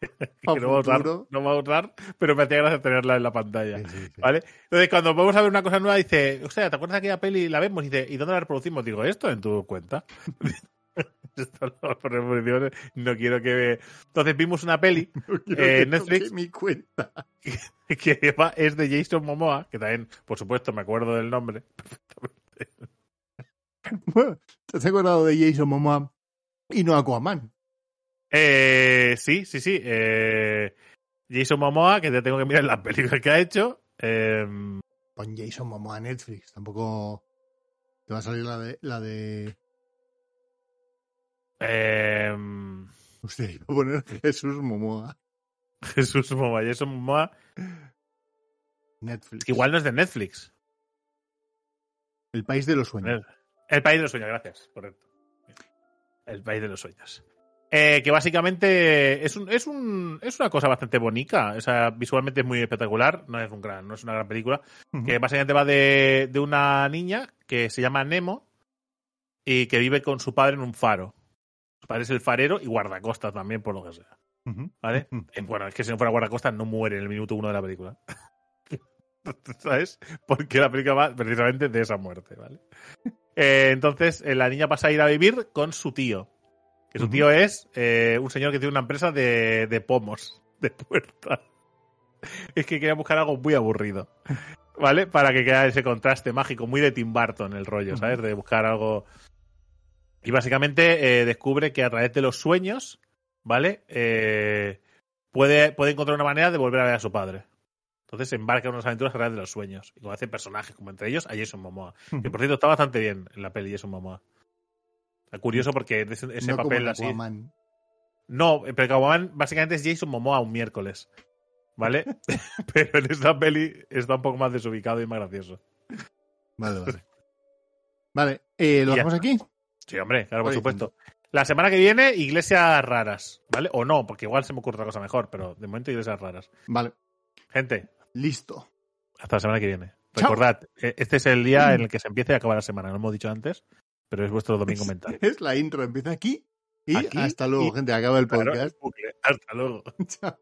que no, va a usar, futuro. no va a usar, pero me hacía gracia tenerla en la pantalla. Sí, sí, sí. ¿Vale? Entonces, cuando vamos a ver una cosa nueva, dice, o sea, ¿te acuerdas de aquella peli? La vemos y dice, ¿y dónde la reproducimos? Digo, esto en tu cuenta. No, quiero que... Entonces vimos una peli No Eh, Netflix. toque mi cuenta. que va- es de Jason Momoa, que también, por supuesto, me acuerdo del nombre. Bueno, ¿te has acordado de Jason Momoa y no Aquaman? Eh, sí, sí, sí. eh, Jason Momoa, que te tengo que mirar las películas que ha hecho. eh, Pon Jason Momoa a Netflix. Tampoco te va a salir la de... La de... eh, Usted iba a poner Jesús Momoa. Jesús Momoa, Jason Momoa. Netflix. Igual no es de Netflix. El país de los sueños. El País de los Sueños, gracias, correcto. El País de los Sueños. Eh, que básicamente es, un, es, un, es una cosa bastante bonita. O sea, visualmente es muy espectacular. No es, un gran, no es una gran película. Que básicamente va de, de una niña que se llama Nemo y que vive con su padre en un faro. Su padre es el farero y guardacostas también, por lo que sea. ¿Vale? Bueno, es que si no fuera guardacostas no muere en el minuto uno de la película. ¿Sabes? Porque la película va precisamente de esa muerte, ¿vale? Eh, entonces, eh, la niña pasa a ir a vivir con su tío. Que su tío es eh, un señor que tiene una empresa de, de pomos, de puertas. Es que quería buscar algo muy aburrido. ¿Vale? Para que quede ese contraste mágico, muy de Tim Burton el rollo, ¿sabes? De buscar algo. Y básicamente eh, descubre que a través de los sueños, ¿vale? Eh, puede, puede encontrar una manera de volver a ver a su padre. Entonces se embarca en unas aventuras a través de los sueños. Y conoce personajes, como entre ellos a Jason Momoa. Que por cierto está bastante bien en la peli Jason Momoa. Está curioso porque ese, no papel así. Aquaman. No, pero Aquaman básicamente es Jason Momoa un miércoles. ¿Vale? pero en esta peli está un poco más desubicado y más gracioso. Vale, vale. Vale, eh, ¿lo Ya dejamos aquí? Sí, hombre, claro, por Oye, supuesto. La semana que viene, iglesias raras, ¿vale? O no, porque igual se me ocurre otra cosa mejor, pero de momento iglesias raras. Vale, Gente, listo. hasta la semana que viene. Chao. Recordad, eh, este es el día en el que se empieza y acaba la semana, lo hemos dicho antes, pero es vuestro domingo mental. Es la intro, empieza aquí y Aquí hasta luego, y- gente. Acaba el podcast. Hasta luego. Chao.